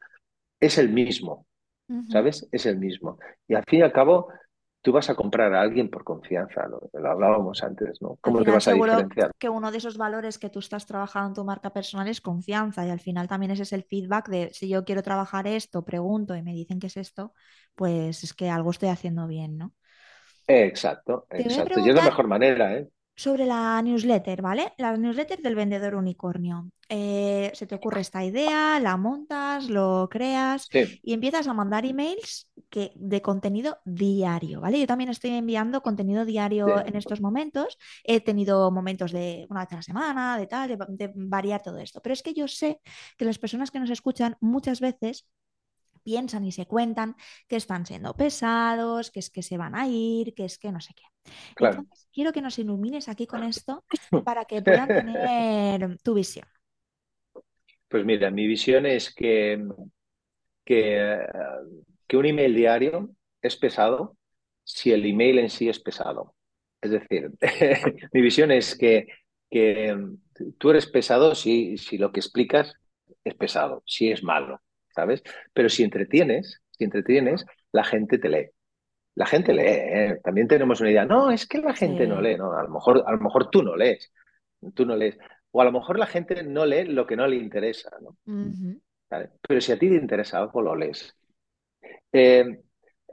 es el mismo. ¿sabes? Es el mismo. Y al fin y al cabo, tú vas a comprar a alguien por confianza, lo, lo hablábamos antes, ¿no? ¿Cómo te vas a diferenciar? que uno de esos valores que tú estás trabajando en tu marca personal es confianza y al final también ese es el feedback de si yo quiero trabajar esto, pregunto y me dicen que es esto, pues es que algo estoy haciendo bien, ¿no? Exacto, exacto. Y es la mejor manera, ¿eh? Sobre la newsletter, ¿vale? La newsletter del vendedor unicornio. Eh, se te ocurre esta idea, la montas, lo creas Sí, y empiezas a mandar emails que, de contenido diario, ¿vale? Yo también estoy enviando contenido diario en estos momentos. He tenido momentos de una vez a la semana, de tal, de, de variar todo esto. Pero es que yo sé que las personas que nos escuchan muchas veces piensan y se cuentan que están siendo pesados, que es que se van a ir, que es que no sé qué. claro. Entonces, quiero que nos ilumines aquí con esto para que puedan tener tu visión. Pues mira, mi visión es que, que, que un email diario es pesado si el email en sí es pesado. Es decir, mi visión es que, que tú eres pesado si, si lo que explicas es pesado, si es malo, ¿sabes? Pero si entretienes, si entretienes, la gente te lee. La gente lee, ¿eh? También tenemos una idea. No, es que la gente no lee, ¿no? A lo mejor, a lo mejor tú no lees, tú no lees. O a lo mejor la gente no lee lo que no le interesa, ¿no? Pero si a ti te interesa algo, lo lees. Eh,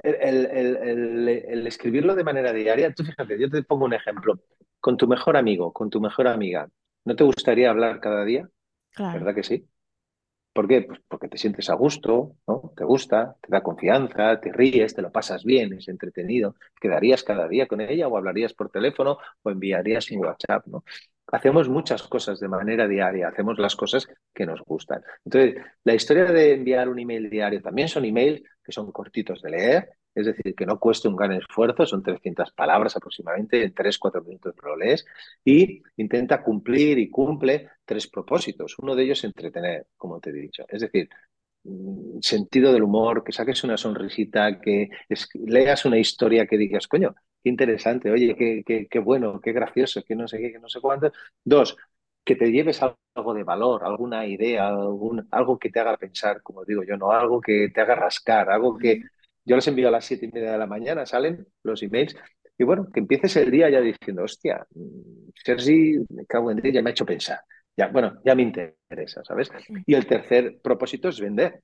el, el- el- el- el escribirlo de manera diaria, tú fíjate, yo te pongo un ejemplo. Con tu mejor amigo, con tu mejor amiga, ¿no te gustaría hablar cada día? Claro. ¿Verdad que sí? ¿Por qué? Pues porque te sientes a gusto, ¿no? Te gusta, te da confianza, te ríes, te lo pasas bien, es entretenido. ¿Quedarías cada día con ella o hablarías por teléfono o enviarías un WhatsApp, ¿no? Hacemos muchas cosas de manera diaria, hacemos las cosas que nos gustan. Entonces, la historia de enviar un email diario también son emails que son cortitos de leer, es decir, que no cueste un gran esfuerzo, son 300 palabras aproximadamente, en 3-4 minutos lo lees, y intenta cumplir y cumple tres propósitos. Uno de ellos es entretener, como te he dicho. Es decir, mm, sentido del humor, que saques una sonrisita, que leas una historia que digas, coño, qué interesante, oye, qué, qué, qué bueno, qué gracioso, que no sé qué, que no sé cuánto. Dos, que te lleves algo de valor, alguna idea, algún, algo que te haga pensar, como digo yo, no algo que te haga rascar, algo que. Yo les envío a las siete y media de la mañana, salen los emails, y bueno, que empieces el día ya diciendo, hostia, mm, Sergi, me cago en ti, ya me ha hecho pensar. Ya, bueno, ya me interesa, ¿sabes? Y el tercer propósito es vender.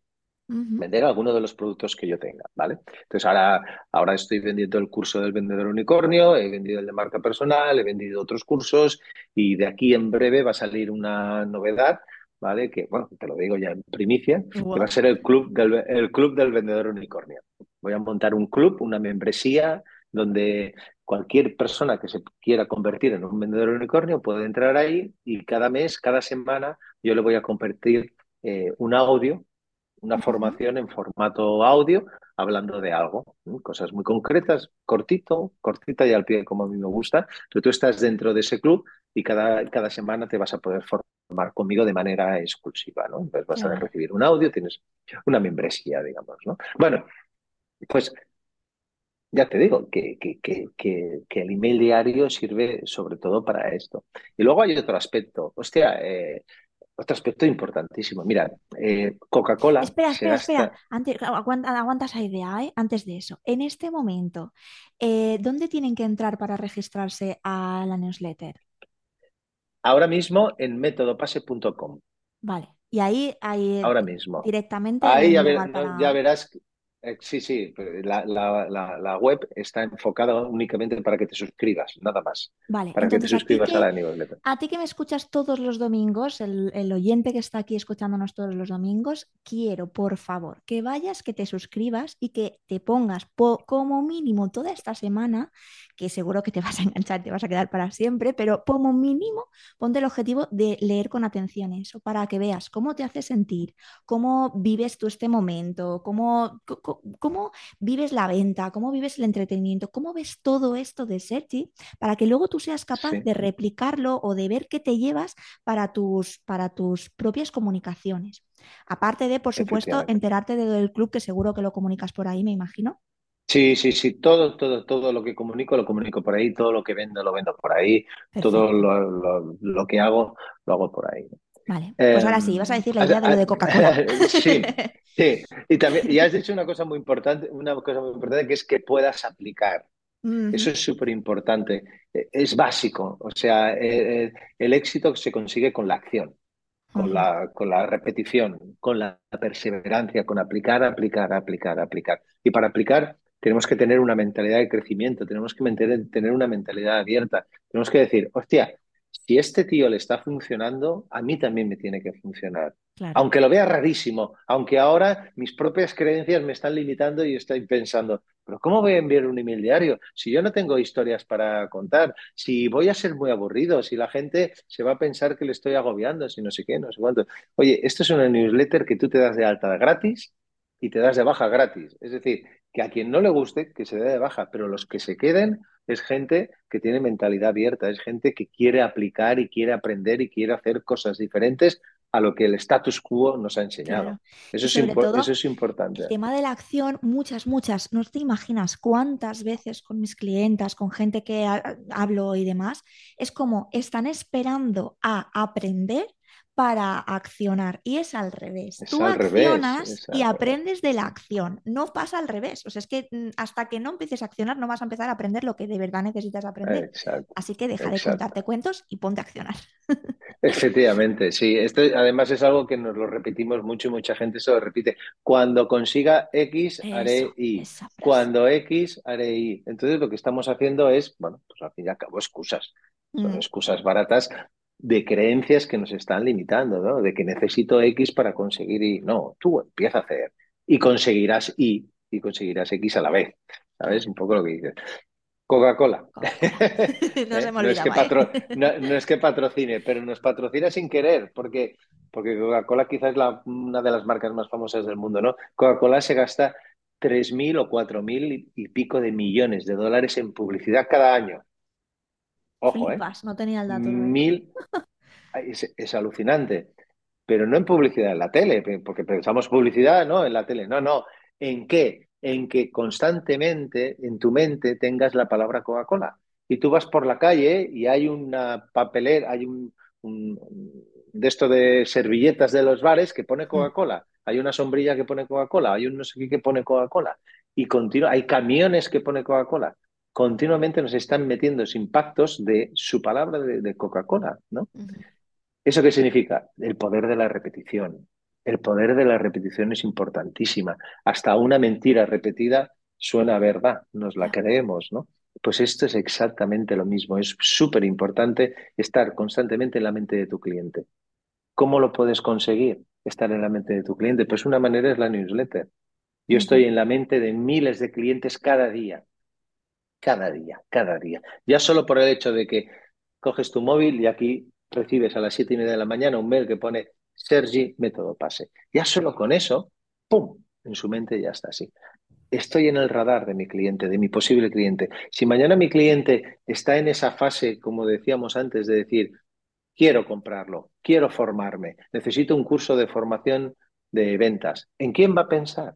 Vender alguno de los productos que yo tenga, ¿vale? Entonces ahora, ahora estoy vendiendo el curso del vendedor unicornio, he vendido el de marca personal, he vendido otros cursos y de aquí en breve va a salir una novedad, ¿vale? Que, bueno, te lo digo ya en primicia, que va a ser el club del, el club del vendedor unicornio. Voy a montar un club, una membresía, donde cualquier persona que se quiera convertir en un vendedor unicornio puede entrar ahí y cada mes, cada semana, yo le voy a compartir eh, un audio una formación en formato audio hablando de algo, cosas muy concretas, cortito, cortita y al pie como a mí me gusta. Pero tú estás dentro de ese club y cada, cada semana te vas a poder formar conmigo de manera exclusiva, ¿no? Entonces vas a recibir un audio, tienes una membresía, digamos, ¿no? Bueno, pues ya te digo que, que, que, el email diario sirve sobre todo para esto. Y luego hay otro aspecto, hostia, eh, otro aspecto importantísimo. Mira, eh, Coca-Cola Espera, espera, espera. gasta Antes, aguanta, aguanta esa idea, ¿eh? Antes de eso. En este momento, eh, ¿dónde tienen que entrar para registrarse a la newsletter? ahora mismo en métodopase.com. Vale. Y ahí, ahí Ahora mismo. directamente Ahí ya, ver- verás, sí, sí, la, la- la- la web está enfocada únicamente para que te suscribas, nada más, Vale, para que te a suscribas a la newsletter. a ti que me escuchas todos los domingos, el, el oyente que está aquí escuchándonos todos los domingos, quiero, por favor, que vayas, que te suscribas y que te pongas po- como mínimo toda esta semana, que seguro que te vas a enganchar, te vas a quedar para siempre, pero como mínimo ponte el objetivo de leer con atención eso, para que veas cómo te hace sentir, cómo vives tú este momento, cómo, cómo vives la venta, cómo vives el entretenimiento, cómo ves todo esto de Sergi para que luego tú seas capaz Sí, de replicarlo o de ver qué te llevas para tus, para tus propias comunicaciones. Aparte de, por supuesto, enterarte de del club, que seguro que lo comunicas por ahí, me imagino. Sí, sí, sí, todo, todo, todo lo que comunico lo comunico por ahí, todo lo que vendo lo vendo por ahí, todo Perfecto. lo, lo- lo que hago lo hago por ahí. Vale, pues Eh, ahora sí, vas a decir la idea de lo de Coca-Cola. sí, sí. Y también, y has dicho una cosa muy importante, una cosa muy importante que es que puedas aplicar. Eso es súper importante. Eh, Es básico. O sea, eh, eh, el éxito se consigue con la acción, con la, con la repetición, con la perseverancia, con aplicar, aplicar, aplicar, aplicar. Y para aplicar tenemos que tener una mentalidad de crecimiento, tenemos que mantener- tener una mentalidad abierta. Tenemos que decir, hostia, si este tío le está funcionando, a mí también me tiene que funcionar. Claro, Aunque lo vea rarísimo, aunque ahora mis propias creencias me están limitando y estoy pensando, pero ¿cómo voy a enviar un email diario si yo no tengo historias para contar? Si voy a ser muy aburrido, si la gente se va a pensar que le estoy agobiando, si no sé qué, no sé cuánto. Oye, esto es una newsletter que tú te das de alta gratis y te das de baja gratis. Es decir, que a quien no le guste, que se dé de baja, pero los que se queden es gente que tiene mentalidad abierta, es gente que quiere aplicar y quiere aprender y quiere hacer cosas diferentes a lo que el status quo nos ha enseñado. claro. Eso es, eso es importante. el tema de la acción, muchas, muchas, no te imaginas cuántas veces con mis clientas, con gente que ha- hablo y demás, es como están esperando a aprender para accionar y es al revés. Es Tú al accionas y aprendes de la acción, no pasa al revés. O sea, es que mm, hasta que no empieces a accionar no vas a empezar a aprender lo que de verdad necesitas aprender. Exacto, Así que deja de contarte cuentos y ponte a accionar. Efectivamente, sí. Esto además es algo que nos lo repetimos mucho y mucha gente se lo repite. Cuando consiga X, Eso, haré Y. Cuando X, haré Y. Entonces lo que estamos haciendo es, bueno, pues al fin y al cabo, excusas. Son Mm, excusas baratas de creencias que nos están limitando, ¿no? De que necesito X para conseguir Y. No, tú empieza a hacer y conseguirás Y y conseguirás X a la vez. ¿Sabes? Un poco lo que dices. Coca-Cola. No se ¿Eh? No es que ¿eh? patro- no, no es que patrocine, pero nos patrocina sin querer, porque, porque Coca-Cola quizás es la- una de las marcas más famosas del mundo, ¿no? Coca-Cola se gasta 3.000 o 4.000 y y pico de millones de dólares en publicidad cada año. Ojo, ¿eh? No tenía el dato. Mil, es, es alucinante, pero no en publicidad en la tele, porque pensamos publicidad, ¿no? En la tele, no, no. ¿En qué? En que constantemente en tu mente tengas la palabra Coca-Cola. Y tú vas por la calle y hay una papelera, hay un, un- de esto de servilletas de los bares que pone Mm, Coca-Cola. Hay una sombrilla que pone Coca-Cola, hay un no sé qué que pone Coca-Cola. Y continua, hay camiones que pone Coca-Cola. Continuamente nos están metiendo impactos de su palabra de, de Coca-Cola, ¿no? ¿Eso qué significa? El poder de la repetición. El poder de la repetición es importantísima. Hasta una mentira repetida suena a verdad, nos la creemos, ¿no? Pues esto es exactamente lo mismo. Es súper importante estar constantemente en la mente de tu cliente. ¿Cómo lo puedes conseguir? Estar en la mente de tu cliente. Pues una manera es la newsletter. Yo estoy en la mente de miles de clientes cada día. Cada día, cada día. Ya solo por el hecho de que coges tu móvil y aquí recibes a las siete y media de la mañana un mail que pone Sergi, método pase. Ya solo con eso, ¡pum! En su mente ya está así estoy en el radar de mi cliente, de mi posible cliente. Si mañana mi cliente está en esa fase, como decíamos antes, de decir, quiero comprarlo, quiero formarme, necesito un curso de formación de ventas, ¿en quién va a pensar?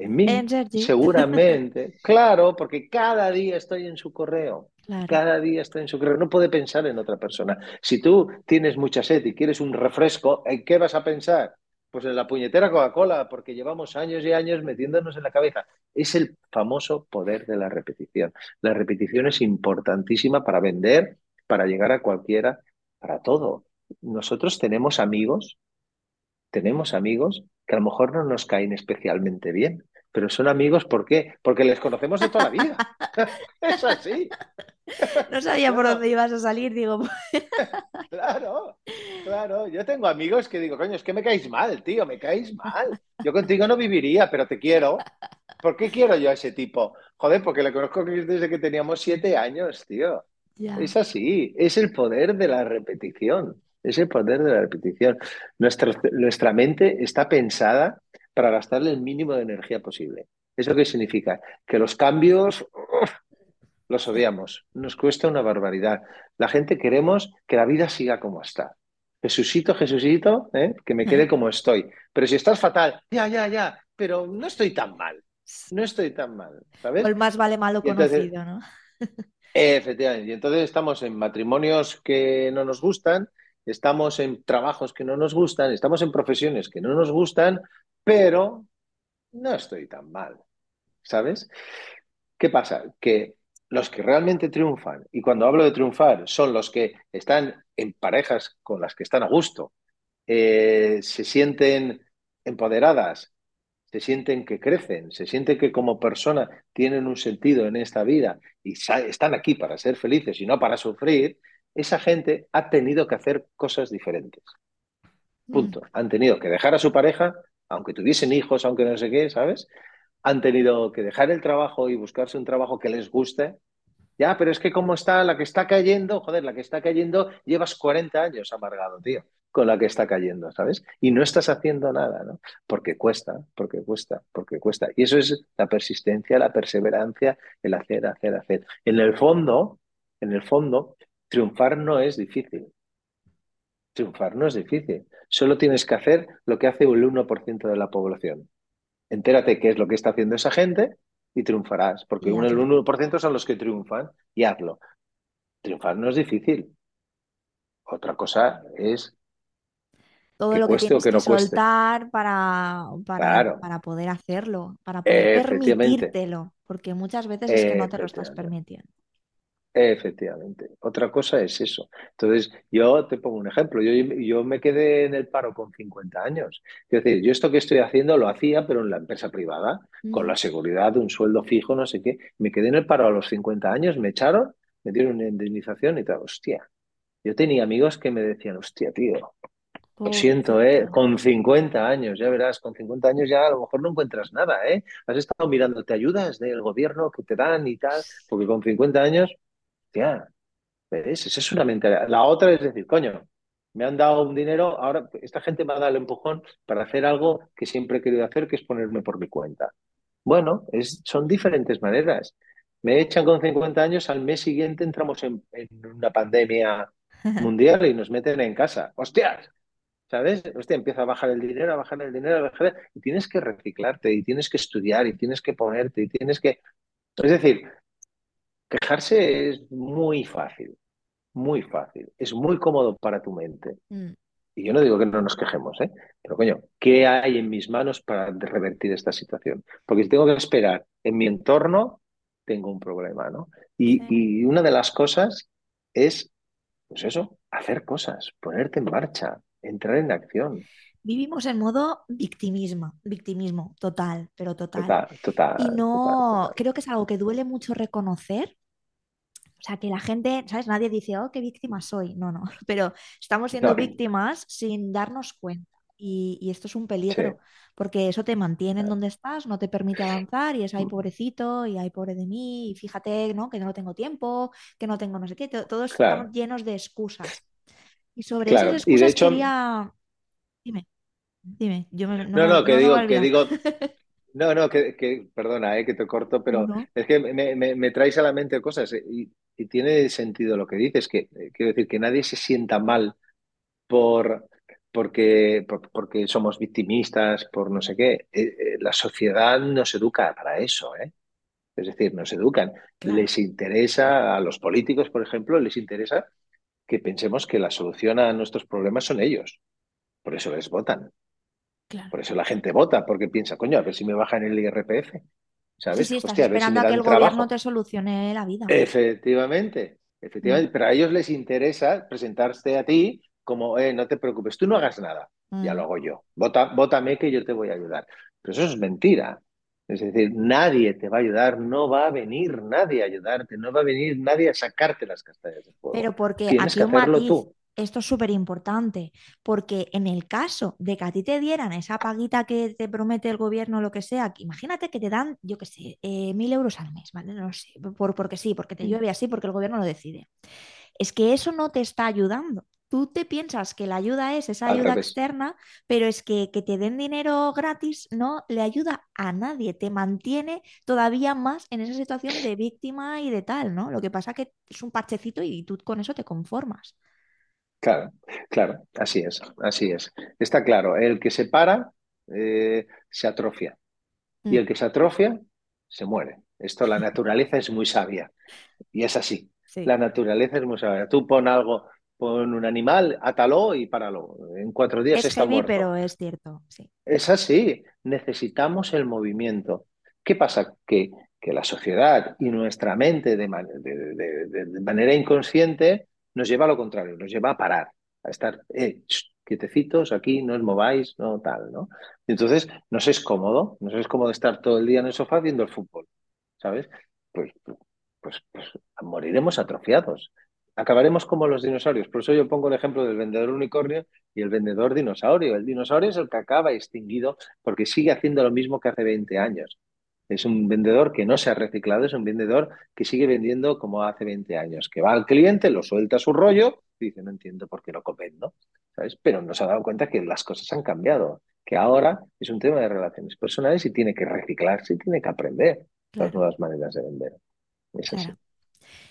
En mí, seguramente. claro, porque cada día estoy en su correo. Cada día estoy en su correo. No puede pensar en otra persona. Si tú tienes mucha sed y quieres un refresco, ¿en qué vas a pensar? Pues en la puñetera Coca-Cola, porque llevamos años y años metiéndonos en la cabeza. Es el famoso poder de la repetición. La repetición es importantísima para vender, para llegar a cualquiera, para todo. Nosotros tenemos amigos, tenemos amigos que a lo mejor no nos caen especialmente bien, pero son amigos, ¿por qué? Porque les conocemos de toda la vida. es así. No sabía por dónde ibas a salir, digo. claro, claro. Yo tengo amigos que digo, coño, es que me caéis mal, tío, me caéis mal. Yo contigo no viviría, pero te quiero. ¿Por qué quiero yo a ese tipo? Joder, porque le conozco desde que teníamos siete años, tío. Es así, es el poder de la repetición. Es el poder de la repetición. Nuestra, nuestra mente está pensada para gastarle el mínimo de energía posible. ¿Eso qué significa? Que los cambios los odiamos, nos cuesta una barbaridad. La gente queremos que la vida siga como está. Jesucito, Jesucito, ¿eh? que me quede como estoy. Pero si estás fatal, ya, ya, ya, pero no estoy tan mal. No estoy tan mal, ¿sabes? el más vale malo conocido, ¿no? efectivamente. Y entonces estamos en matrimonios que no nos gustan, estamos en trabajos que no nos gustan, estamos en profesiones que no nos gustan, pero no estoy tan mal, ¿sabes? ¿Qué pasa? Que los que realmente triunfan, y cuando hablo de triunfar, son los que están en parejas con las que están a gusto, eh, se sienten empoderadas, se sienten que crecen, se sienten que como persona tienen un sentido en esta vida y están aquí para ser felices y no para sufrir, esa gente ha tenido que hacer cosas diferentes. Punto. Mm. Han tenido que dejar a su pareja, aunque tuviesen hijos, aunque no sé qué, ¿sabes? han tenido que dejar el trabajo y buscarse un trabajo que les guste. Ya, pero es que como está la que está cayendo, joder, la que está cayendo, llevas 40 años amargado, tío, con la que está cayendo, ¿sabes? Y no estás haciendo nada, ¿no? Porque cuesta, porque cuesta, porque cuesta. Y eso es la persistencia, la perseverancia, el hacer, hacer, hacer. En el fondo, en el fondo, triunfar no es difícil. Triunfar no es difícil. Solo tienes que hacer lo que hace el 1% de la población entérate qué es lo que está haciendo esa gente y triunfarás, porque un, el 1% son los que triunfan y hazlo. Triunfar no es difícil. Otra cosa es todo lo que tienes que, soltar para, para, para, poder hacerlo, para poder permitírtelo, porque muchas veces es que no te lo estás permitiendo. Efectivamente. Otra cosa es eso. Entonces, yo te pongo un ejemplo. Yo, yo me quedé en el paro con 50 años. Es decir, yo esto que estoy haciendo lo hacía, pero en la empresa privada, con la seguridad de un sueldo fijo, no sé qué. Me quedé en el paro a los 50 años, me echaron, me dieron una indemnización y tal. Hostia. Yo tenía amigos que me decían, hostia, tío, lo siento, ¿eh? Con 50 años, ya verás, con 50 años ya a lo mejor no encuentras nada, ¿eh? Has estado mirando, ¿te ayudas del gobierno que te dan y tal? Porque con 50 años Hostia, ¿ves? Esa es una mentalidad. La otra es decir, coño, me han dado un dinero, ahora esta gente me ha dado el empujón para hacer algo que siempre he querido hacer, que es ponerme por mi cuenta. Bueno, es, son diferentes maneras. Me echan con 50 años, al mes siguiente entramos en, una pandemia mundial y nos meten en casa. ¡Hostias! ¿Sabes? Hostia, empieza a bajar el dinero, a bajar el dinero, a bajar. Y tienes que reciclarte, y tienes que estudiar, y tienes que ponerte, y tienes que. Es decir, Quejarse es muy fácil, muy fácil, es muy cómodo para tu mente. Mm. Y yo no digo que no nos quejemos, ¿eh? Pero coño, ¿qué hay en mis manos para revertir esta situación? Porque si tengo que esperar en mi entorno, tengo un problema, ¿no? Y, y una de las cosas es, pues eso, hacer cosas, ponerte en marcha, entrar en acción. Vivimos en modo victimismo, victimismo total, pero total. Total, total, Y no, total. creo que es algo que duele mucho reconocer. O sea, que la gente, ¿sabes? Nadie dice, oh, qué víctima soy. No, no, pero estamos siendo No, víctimas sin darnos cuenta. Y, y esto es un peligro, sí, porque eso te mantiene en donde estás, no te permite avanzar y es, ay, pobrecito, y ay, pobre de mí, y fíjate, ¿no? Que no tengo tiempo, que no tengo no sé qué. to- Todos estamos claro, llenos de excusas. Y sobre esas claro. Y de excusas hecho, quería... Dime, yo me- no no, no, que no digo, que digo, no, no, que, que- perdona, eh, que te corto, pero no. es que me, me- me traes a la mente cosas eh, y, y tiene sentido lo que dices, que eh, quiero decir que nadie se sienta mal por, porque, por- porque somos victimistas, por no sé qué. Eh, eh, la sociedad nos educa para eso, ¿eh? Es decir, nos educan. Claro, Les interesa, a los políticos, por ejemplo, les interesa que pensemos que la solución a nuestros problemas son ellos. Por eso les votan. Claro. Por eso la gente vota, porque piensa, coño, a ver si me bajan el IRPF, Sí, ¿sabes? sí, estás Hostia, a ver si esperando a que el gobierno te solucione la vida. Efectivamente, Mm, efectivamente, pero a ellos les interesa presentarse a ti como, eh, no te preocupes, tú no hagas nada, ya lo mm. hago yo, Vota, vótame que yo te voy a ayudar. Pero eso es mentira. Es decir, nadie te va a ayudar, no va a venir nadie a ayudarte, no va a venir nadie a sacarte las castañas del fuego. Pero porque Tienes aquí que un hacerlo matiz, tú. Esto es súper importante, porque en el caso de que a ti te dieran esa paguita que te promete el gobierno, lo que sea, imagínate que te dan, yo qué sé, eh, mil euros al mes, ¿vale? No sé, por, porque sí, porque te llueve así, porque el gobierno lo decide. Es que eso no te está ayudando. Tú te piensas que la ayuda es esa ayuda externa, pero es que que te den dinero gratis no le ayuda a nadie, te mantiene todavía más en esa situación de víctima y de tal, ¿no? Lo que pasa que es un parchecito y tú con eso te conformas. Claro, claro, así es, así es. Está claro, el que se para eh, se atrofia y Mm, el que se atrofia se muere. Esto la naturaleza es muy sabia y es así. sí, La naturaleza es muy sabia. Tú pon algo, pon un animal, átalo y páralo. En cuatro días es está heavy, muerto. pero es cierto, sí. Es así, necesitamos el movimiento. ¿Qué pasa? Que, que la sociedad y nuestra mente de, man- de- de- de- de manera inconsciente nos lleva a lo contrario, nos lleva a parar, a estar eh, quietecitos aquí, no os mováis, no tal, ¿no? Entonces, nos es cómodo, nos es cómodo estar todo el día en el sofá viendo el fútbol, ¿sabes? Pues, pues, pues moriremos atrofiados. Acabaremos como los dinosaurios. Por eso yo pongo el ejemplo del vendedor unicornio y el vendedor dinosaurio. El dinosaurio es el que acaba extinguido porque sigue haciendo lo mismo que hace 20 años. Es un vendedor que no se ha reciclado, es un vendedor que sigue vendiendo como hace 20 años, que va al cliente, lo suelta su rollo y dice, no entiendo por qué lo vendo, ¿sabes? Pero no se ha dado cuenta que las cosas han cambiado, que ahora es un tema de relaciones personales y tiene que reciclarse y tiene que aprender las nuevas maneras de vender. Es así.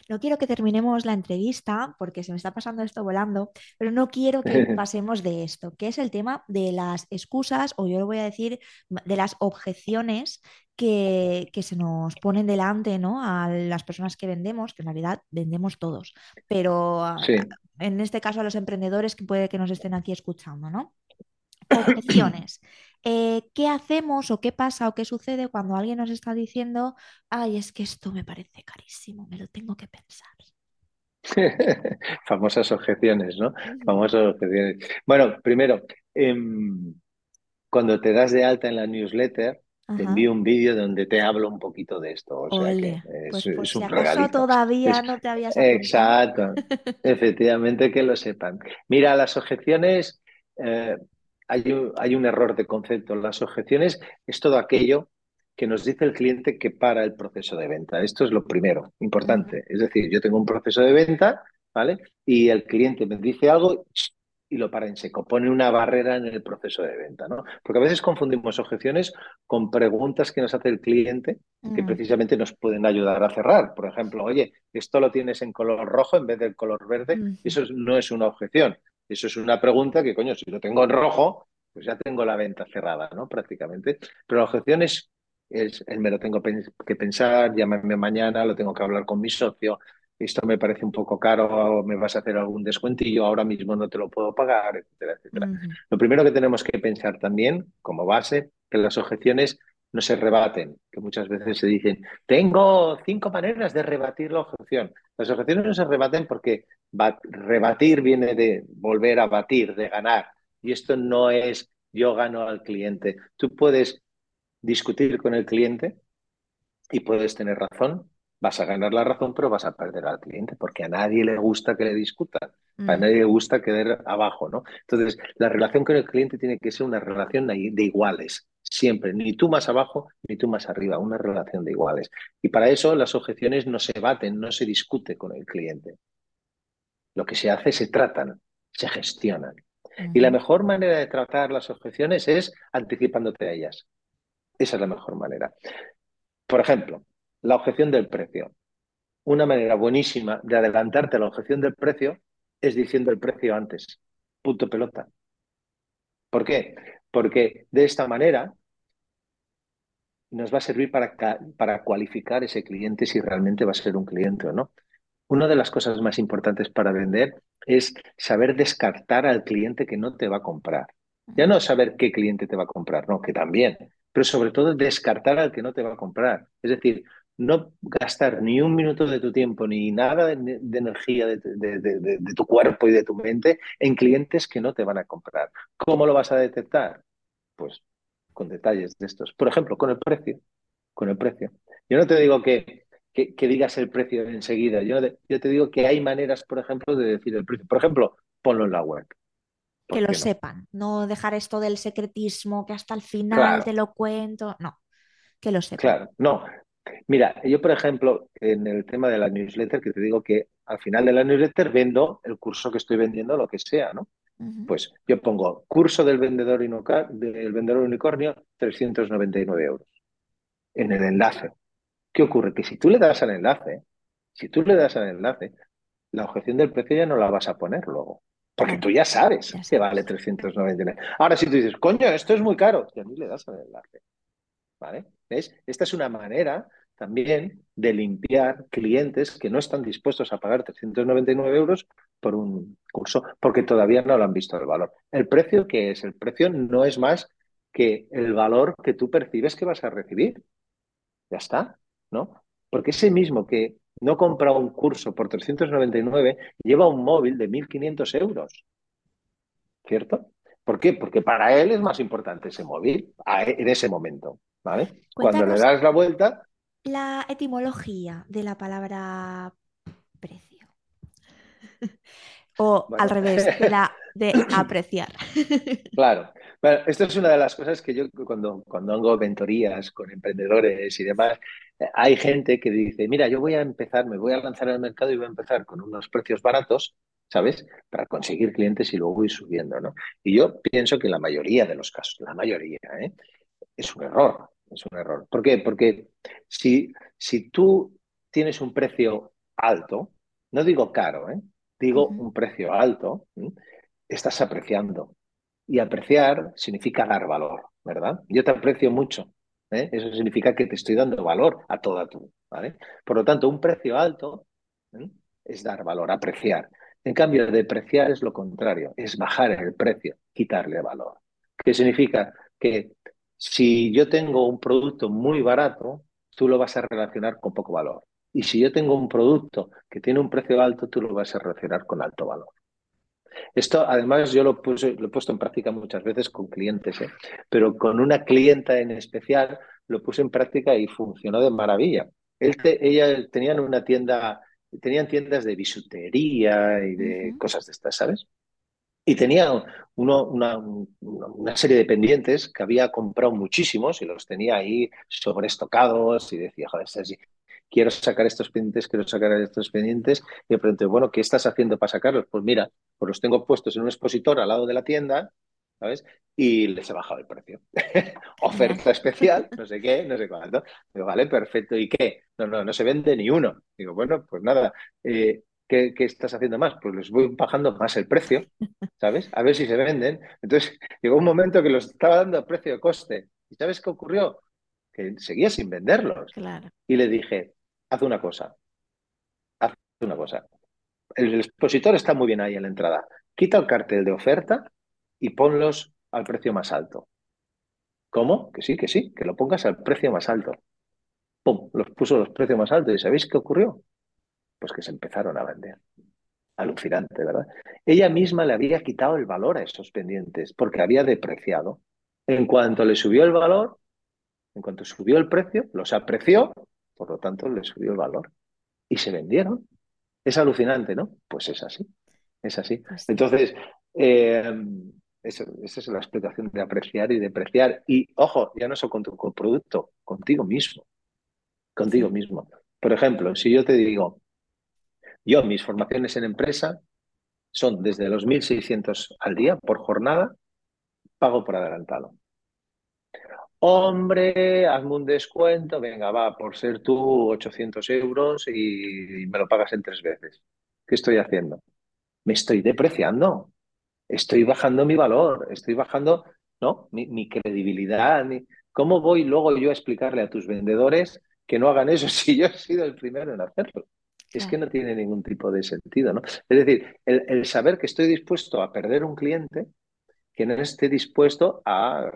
No quiero que terminemos la entrevista porque se me está pasando esto volando, pero no quiero que pasemos de esto, que es el tema de las excusas, o yo lo voy a decir, de las objeciones que, que se nos ponen delante, ¿no? A las personas que vendemos, que en realidad vendemos todos, pero a- a- Sí. en este caso a los emprendedores que puede que nos estén aquí escuchando, ¿no? Objeciones. Eh, ¿qué hacemos o qué pasa o qué sucede cuando alguien nos está diciendo, ay, es que esto me parece carísimo, me lo tengo que pensar? Famosas objeciones, ¿no? Famosas objeciones. Bueno, primero, em, cuando te das de alta en la newsletter, te envío un vídeo donde te hablo un poquito de esto, o sea que es, pues por es si un acaso regalito. todavía Es, no te habías exacto, efectivamente que lo sepan. Mira, las objeciones, eh, hay un, hay un error de concepto. Las objeciones es todo aquello que nos dice el cliente que para el proceso de venta. Esto es lo primero, importante. Es decir, yo tengo un proceso de venta, ¿vale? Y el cliente me dice algo y lo para en seco, pone una barrera en el proceso de venta, ¿no? Porque a veces confundimos objeciones con preguntas que nos hace el cliente que mm, precisamente nos pueden ayudar a cerrar. Por ejemplo, oye, esto lo tienes en color rojo en vez del color verde. Eso no es una objeción. Eso es una pregunta que, coño, si lo tengo en rojo, pues ya tengo la venta cerrada, ¿no? Prácticamente. Pero la objeción es, es el me lo tengo que pensar, llámame mañana, lo tengo que hablar con mi socio, esto me parece un poco caro, me vas a hacer algún descuentillo, ahora mismo no te lo puedo pagar, etcétera, etcétera. Lo primero que tenemos que pensar también, como base, que las objeciones no se rebaten, que muchas veces se dicen, tengo cinco maneras de rebatir la objeción. Las objeciones no se rebaten porque rebatir viene de volver a batir, de ganar. Y esto no es yo gano al cliente. Tú puedes discutir con el cliente y puedes tener razón, vas a ganar la razón, pero vas a perder al cliente, porque a nadie le gusta que le discutan, a Mm, nadie le gusta quedar abajo, ¿no? Entonces, la relación con el cliente tiene que ser una relación de iguales, siempre, ni tú más abajo, ni tú más arriba, una relación de iguales. Y para eso las objeciones no se baten, no se discute con el cliente. Lo que se hace, se tratan, se gestionan. Y la mejor manera de tratar las objeciones es anticipándote a ellas. Esa es la mejor manera. Por ejemplo, la objeción del precio. Una manera buenísima de adelantarte a la objeción del precio es diciendo el precio antes. Punto pelota. ¿Por qué? Porque de esta manera nos va a servir para, para cualificar ese cliente si realmente va a ser un cliente o no. Una de las cosas más importantes para vender es saber descartar al cliente que no te va a comprar. Ya no saber qué cliente te va a comprar, no, que también, pero sobre todo descartar al que no te va a comprar. Es decir, no gastar ni un minuto de tu tiempo ni nada de, de energía de tu cuerpo y de tu mente en clientes que no te van a comprar. ¿Cómo lo vas a detectar? Pues con detalles de estos. Por ejemplo, con el precio. Con el precio. Yo no te digo que que, que digas el precio enseguida. Yo, yo te digo que hay maneras, por ejemplo, de decir el precio. Por ejemplo, ponlo en la web. Que ¿Por lo no? sepan, no dejar esto del secretismo, que hasta el final te lo cuento, no, que lo sepan. claro. No. Mira, yo, por ejemplo, en el tema de la newsletter, que te digo que al final de la newsletter vendo el curso que estoy vendiendo, lo que sea, ¿no? Pues yo pongo curso del vendedor, del vendedor unicornio, 399 euros en el enlace. ¿Qué ocurre? Que si tú le das al enlace, si tú le das al enlace, la objeción del precio ya no la vas a poner luego. Porque tú ya sabes que vale sabes. 399. Ahora, si tú dices, coño, esto es muy caro, y a mí le das al enlace. ¿Vale? ¿Ves? Esta es una manera también de limpiar clientes que no están dispuestos a pagar 399 euros por un curso porque todavía no lo han visto el valor. ¿El precio qué es? El precio no es más que el valor que tú percibes que vas a recibir. Ya está, ¿no? Porque ese mismo que no compra un curso por 399 lleva un móvil de 1.500 euros, ¿cierto? ¿Por qué? Porque para él es más importante ese móvil en ese momento, ¿vale? Cuando le das la vuelta, la etimología de la palabra precio. O al revés, de la de apreciar. claro. Bueno, esto es una de las cosas que yo cuando, cuando hago mentorías con emprendedores y demás, hay gente que dice, mira, yo voy a empezar, me voy a lanzar al mercado y voy a empezar con unos precios baratos, ¿sabes? Para conseguir clientes y luego ir subiendo, ¿no? Y yo pienso que la mayoría de los casos, la mayoría, ¿eh? es un error, es un error. ¿Por qué? Porque si, si tú tienes un precio alto, no digo caro, ¿eh? Digo un precio alto, estás apreciando. Y apreciar significa dar valor, ¿verdad? Yo te aprecio mucho. ¿eh? Eso significa que te estoy dando valor a toda tú, ¿vale? Por lo tanto, un precio alto es dar valor, apreciar. En cambio, depreciar es lo contrario, es bajar el precio, quitarle valor. ¿Qué significa? Que si yo tengo un producto muy barato, tú lo vas a relacionar con poco valor. Y si yo tengo un producto que tiene un precio alto, tú lo vas a relacionar con alto valor. Esto, además, yo lo, puse, lo he puesto en práctica muchas veces con clientes, ¿eh? pero con una clienta en especial lo puse en práctica y funcionó de maravilla. Él te, ella tenían una tienda, tenían tiendas de bisutería y de cosas de estas, ¿sabes? Y tenía uno, una, una, serie de pendientes que había comprado muchísimos y los tenía ahí sobreestocados y decía, joder, Sergi, quiero sacar estos pendientes, quiero sacar estos pendientes. Y me pregunté, bueno, ¿qué estás haciendo para sacarlos? Pues mira, pues los tengo puestos en un expositor al lado de la tienda, ¿sabes? Y les he bajado el precio. Oferta especial, no sé qué, no sé cuánto. Digo, vale, perfecto. ¿Y qué? No, no, no se vende ni uno. Digo, bueno, pues nada. Eh, ¿qué, ¿Qué estás haciendo más? Pues les voy bajando más el precio ¿sabes? A ver si se venden. Entonces, llegó un momento que los estaba dando a precio de coste. ¿Y sabes qué ocurrió? Que seguía sin venderlos. Claro. Y le dije, haz una cosa, haz una cosa. El expositor está muy bien ahí en la entrada. Quita el cartel de oferta y ponlos al precio más alto. ¿Cómo? Que sí, que sí, que lo pongas al precio más alto. ¡Pum! Los puso los precios más altos. ¿Y sabéis qué ocurrió? Pues que se empezaron a vender. Alucinante, ¿verdad? Ella misma le había quitado el valor a esos pendientes porque había depreciado. En cuanto le subió el valor, en cuanto subió el precio, los apreció, por lo tanto le subió el valor. Y se vendieron. Es alucinante, ¿no? Pues es así. Es así. Pues Entonces, eh, eso- esa es la explicación de apreciar y depreciar. Y ojo, ya no solo con tu con producto, contigo mismo. Contigo mismo. Por ejemplo, si yo te digo, yo mis formaciones en empresa son desde los 1.600 al día por jornada, pago por adelantado. Hombre, hazme un descuento, venga, va, por ser tú 800 euros y me lo pagas en tres veces. ¿Qué estoy haciendo? Me estoy depreciando, estoy bajando mi valor, estoy bajando, ¿no? Mi, mi credibilidad. mi- ¿Cómo voy luego yo a explicarle a tus vendedores que no hagan eso si yo he sido el primero en hacerlo? Es que no tiene ningún tipo de sentido, ¿no? Es decir, el, el saber que estoy dispuesto a perder un cliente que no esté dispuesto a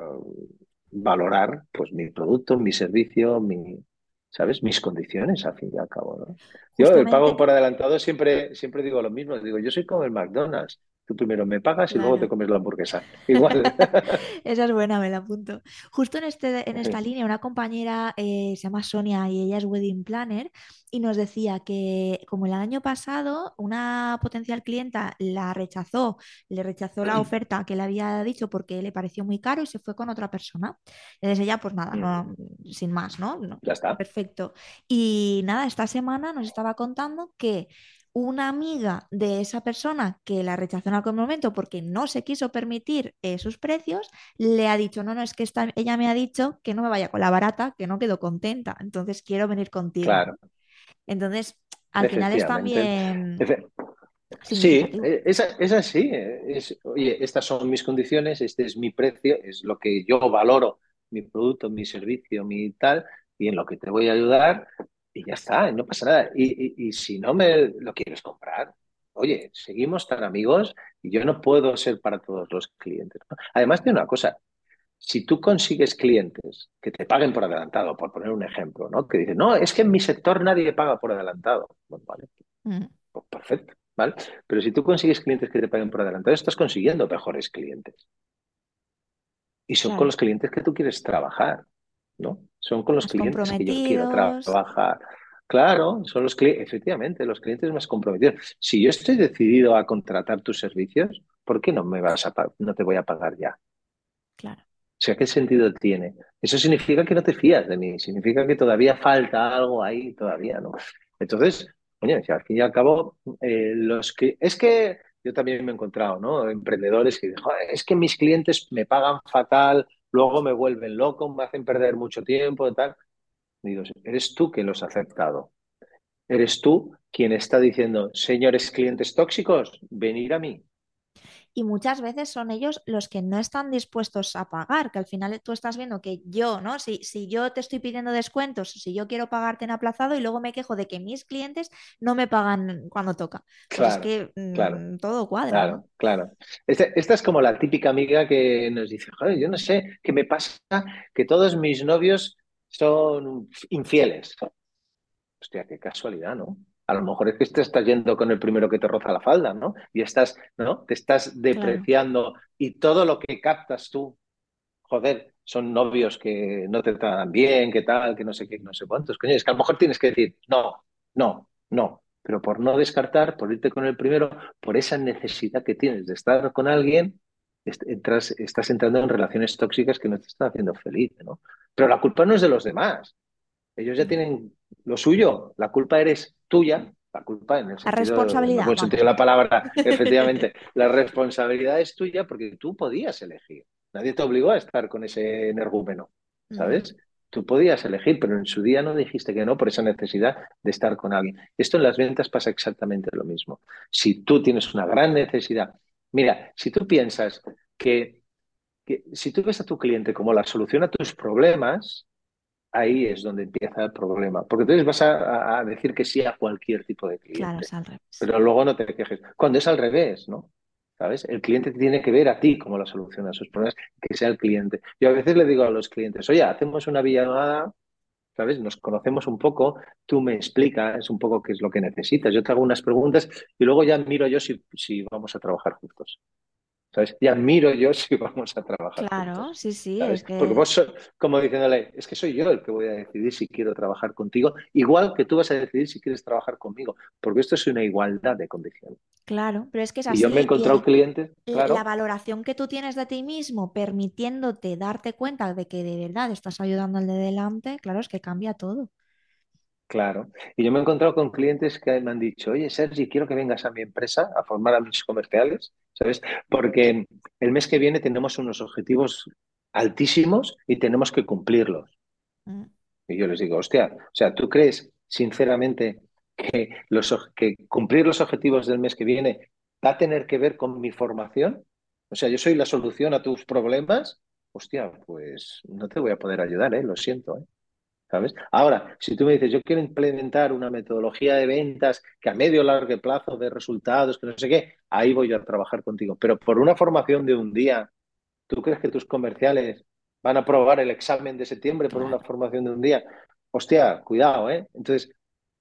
valorar pues mi producto, mi servicio, mi, ¿sabes? Mis condiciones, al fin y al cabo, ¿no? Yo el pago por adelantado siempre, siempre digo lo mismo, digo, yo soy como el McDonald's. Tú primero me pagas y luego te comes la hamburguesa. Igual. Esa es buena, me la apunto. Justo en, este, en esta línea, una compañera eh, se llama Sonia y ella es wedding planner y nos decía que como el año pasado una potencial clienta la rechazó, le rechazó la oferta que le había dicho porque le pareció muy caro y se fue con otra persona. Entonces ella, pues nada, no, sin más, ¿no? No, Ya está. perfecto. Y nada, esta semana nos estaba contando que una amiga de esa persona que la rechazó en algún momento porque no se quiso permitir eh, sus precios, le ha dicho, no, no, es que esta- ella me ha dicho que no me vaya con la barata, que no quedó contenta, entonces quiero venir contigo. Claro, Entonces, al final es también Efe- Sí, significativo. eh, es, es así. eh, Es, oye, estas son mis condiciones, este es mi precio, es lo que yo valoro, mi producto, mi servicio, mi tal, y en lo que te voy a ayudar, y ya está, no pasa nada. Y, y- y si no me lo quieres comprar, oye, seguimos tan amigos y yo no puedo ser para todos los clientes. ¿no? Además de una cosa, si tú consigues clientes que te paguen por adelantado, por poner un ejemplo, ¿no? Que dicen, no, es que en mi sector nadie paga por adelantado. Bueno, vale, Mm, pues perfecto, ¿vale? Pero si tú consigues clientes que te paguen por adelantado, estás consiguiendo mejores clientes. Y son con los clientes que tú quieres trabajar, ¿no? Son con los clientes que yo quiero trabajar. Claro, son los clientes, efectivamente, los clientes más comprometidos. Si yo estoy decidido a contratar tus servicios, ¿por qué no me vas a no te voy a pagar ya? claro. O sea, ¿qué sentido tiene? Eso significa que no te fías de mí, significa que todavía falta algo ahí, todavía, ¿no? Entonces, oye, si al fin y al cabo, eh, los que. Es que yo también me he encontrado, ¿no? Emprendedores que dicen, "Joder, es que mis clientes me pagan fatal, luego me vuelven loco, me hacen perder mucho tiempo y tal. Digo, eres tú quien los ha aceptado. Eres tú quien está diciendo, señores clientes tóxicos, venir a mí. Y muchas veces son ellos los que no están dispuestos a pagar, que al final tú estás viendo que yo, ¿no? Si, si yo te estoy pidiendo descuentos, si yo quiero pagarte en aplazado y luego me quejo de que mis clientes no me pagan cuando toca, pues es Claro, que claro. mm, todo cuadra, Claro, ¿no? claro. Esta, esta es como la típica amiga que nos dice, joder, yo no sé, ¿qué me pasa? Que todos mis novios son infieles. Hostia, qué casualidad, ¿no? A lo mejor es que te estás yendo con el primero que te roza la falda, ¿no? Y estás, ¿no? Te estás Claro, depreciando y todo lo que captas tú, joder, son novios que no te tratan bien, que tal, que no sé qué, no sé cuántos. Coño, es que a lo mejor tienes que decir, no, no, no. Pero por no descartar, por irte con el primero, por esa necesidad que tienes de estar con alguien, entras, estás entrando en relaciones tóxicas que no te están haciendo feliz, ¿no? Pero la culpa no es de los demás. Ellos ya no. tienen lo suyo. La culpa eres tuya. La culpa en el La sentido, en el responsabilidad, sentido de la palabra, efectivamente, la responsabilidad es tuya porque tú podías elegir. Nadie te obligó a estar con ese energúmeno, Ujú, ¿sabes? Tú podías elegir, pero en su día no dijiste que no por esa necesidad de estar con alguien. Esto en las ventas pasa exactamente lo mismo. Si tú tienes una gran necesidad, mira, si tú piensas que, que si tú ves a tu cliente como la solución a tus problemas, ahí es donde empieza el problema. Porque entonces vas a, a decir que sí a cualquier tipo de Claro, cliente, es al revés. pero luego no te quejes. Cuando es al revés, ¿no? ¿Sabes? El cliente tiene que ver a ti como la solución a sus problemas, que sea el cliente. Yo a veces le digo a los clientes, oye, hacemos una videollamada ¿sabes? Nos conocemos un poco, tú me explicas un poco qué es lo que necesitas, yo te hago unas preguntas y luego ya miro yo si, si vamos a trabajar juntos. ¿Sabes? Ya miro yo si vamos a trabajar Claro, juntos. sí, sí, es que... Porque vos, so- como diciéndole, es que soy yo el que voy a decidir si quiero trabajar contigo, igual que tú vas a decidir si quieres trabajar conmigo, porque esto es una igualdad de condiciones. Claro, pero es que es Y yo me he así y encontrado clientes, l- la claro, valoración que tú tienes de ti mismo, permitiéndote darte cuenta de que de verdad estás ayudando al de delante, claro, es que cambia todo. Claro. Y yo me he encontrado con clientes que me han dicho, oye, Sergi, quiero que vengas a mi empresa a formar a mis comerciales, ¿sabes? Porque el mes que viene tenemos unos objetivos altísimos y tenemos que cumplirlos. Mm, Y yo les digo, hostia, o sea, ¿tú crees sinceramente que, los, que cumplir los objetivos del mes que viene va a tener que ver con mi formación? O sea, yo soy la solución a tus problemas. Hostia, pues no te voy a poder ayudar, ¿eh? Lo siento, ¿eh? ¿Sabes? Ahora, si tú me dices, yo quiero implementar una metodología de ventas que a medio o largo plazo dé resultados, que no sé qué, ahí voy yo a trabajar contigo. Pero por una formación de un día, ¿tú crees que tus comerciales van a aprobar el examen de septiembre por una formación de un día? Hostia, cuidado, ¿eh? Entonces,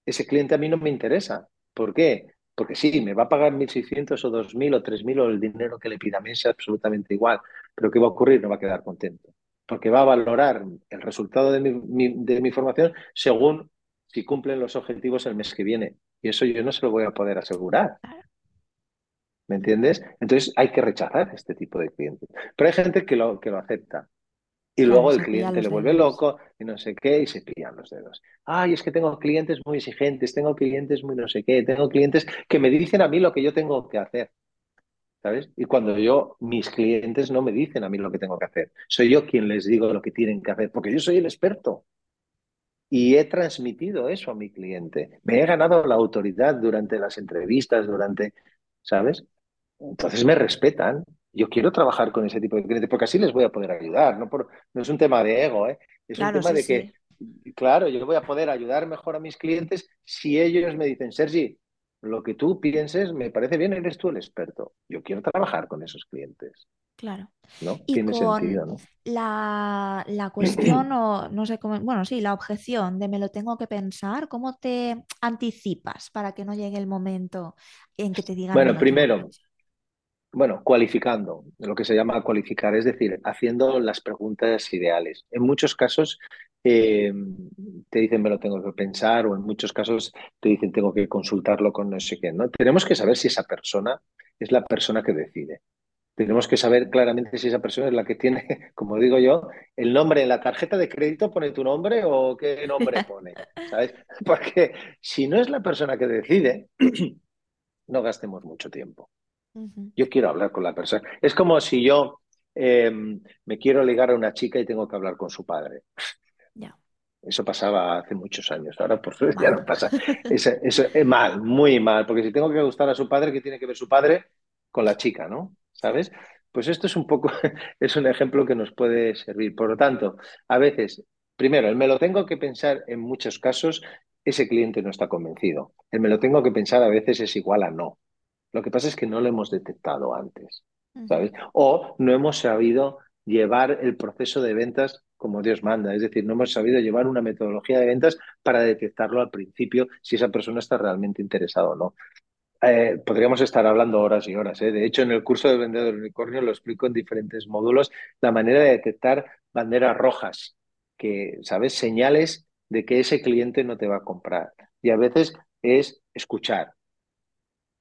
ese cliente a mí no me interesa. ¿Por qué? Porque sí, me va a pagar 1.600 o 2.000 o 3.000 o el dinero que le pida a mí es absolutamente igual. Pero ¿qué va a ocurrir? No va a quedar contento. Porque va a valorar el resultado de mi, mi- de mi formación según si cumplen los objetivos el mes que viene. Y eso yo no se lo voy a poder asegurar. ¿Me entiendes? Entonces hay que rechazar este tipo de clientes. Pero hay gente que lo, que lo acepta. Y luego el cliente le vuelve dedos. loco y no sé qué y se pillan los dedos. Ay, es que tengo clientes muy exigentes, tengo clientes muy no sé qué, tengo clientes que me dicen a mí lo que yo tengo que hacer, ¿sabes? Y cuando yo, mis clientes no me dicen a mí lo que tengo que hacer, soy yo quien les digo lo que tienen que hacer, porque yo soy el experto y he transmitido eso a mi cliente. Me he ganado la autoridad durante las entrevistas, durante, ¿sabes? Entonces me respetan. Yo quiero trabajar con ese tipo de clientes porque así les voy a poder ayudar. No, por- no es un tema de ego, ¿eh? Es un tema sí, de que, sí, claro, yo voy a poder ayudar mejor a mis clientes si ellos me dicen, Sergi, lo que tú pienses me parece bien, eres tú el experto. Yo quiero trabajar con esos clientes, claro. ¿no? Y Tiene con sentido, ¿no? la, la cuestión, o no sé cómo, bueno, sí, la objeción de me lo tengo que pensar, ¿cómo te anticipas para que no llegue el momento en que te digan Bueno, primero? Bueno, cualificando, lo que se llama cualificar, es decir, haciendo las preguntas ideales. En muchos casos eh, te dicen me lo tengo que pensar o en muchos casos te dicen tengo que consultarlo con no sé qué, ¿no? Tenemos que saber si esa persona es la persona que decide. Tenemos que saber claramente si esa persona es la que tiene, como digo yo, el nombre en la tarjeta de crédito, pone tu nombre o qué nombre pone, ¿sabes? Porque si no es la persona que decide, no gastemos mucho tiempo. Yo quiero hablar con la persona. Es como si yo eh, me quiero ligar a una chica y tengo que hablar con su padre. Eso pasaba hace muchos años. Ahora, por suerte, ya no pasa. Eso, eso es mal, muy mal. Porque si tengo que gustar a su padre, ¿qué tiene que ver su padre con la chica, no? ¿Sabes? Pues esto es un poco, es un ejemplo que nos puede servir. Por lo tanto, a veces, primero, el me lo tengo que pensar en muchos casos, ese cliente no está convencido. El me lo tengo que pensar a veces es igual a no. Lo que pasa es que no lo hemos detectado antes, ¿sabes? O no hemos sabido llevar el proceso de ventas como Dios manda, es decir, no hemos sabido llevar una metodología de ventas para detectarlo al principio si esa persona está realmente interesada o no. Eh, podríamos estar hablando horas y horas. ¿eh? De hecho, en el curso de Vendedor Unicornio lo explico en diferentes módulos, la manera de detectar banderas rojas, que, ¿sabes? Señales de que ese cliente no te va a comprar. Y a veces es escuchar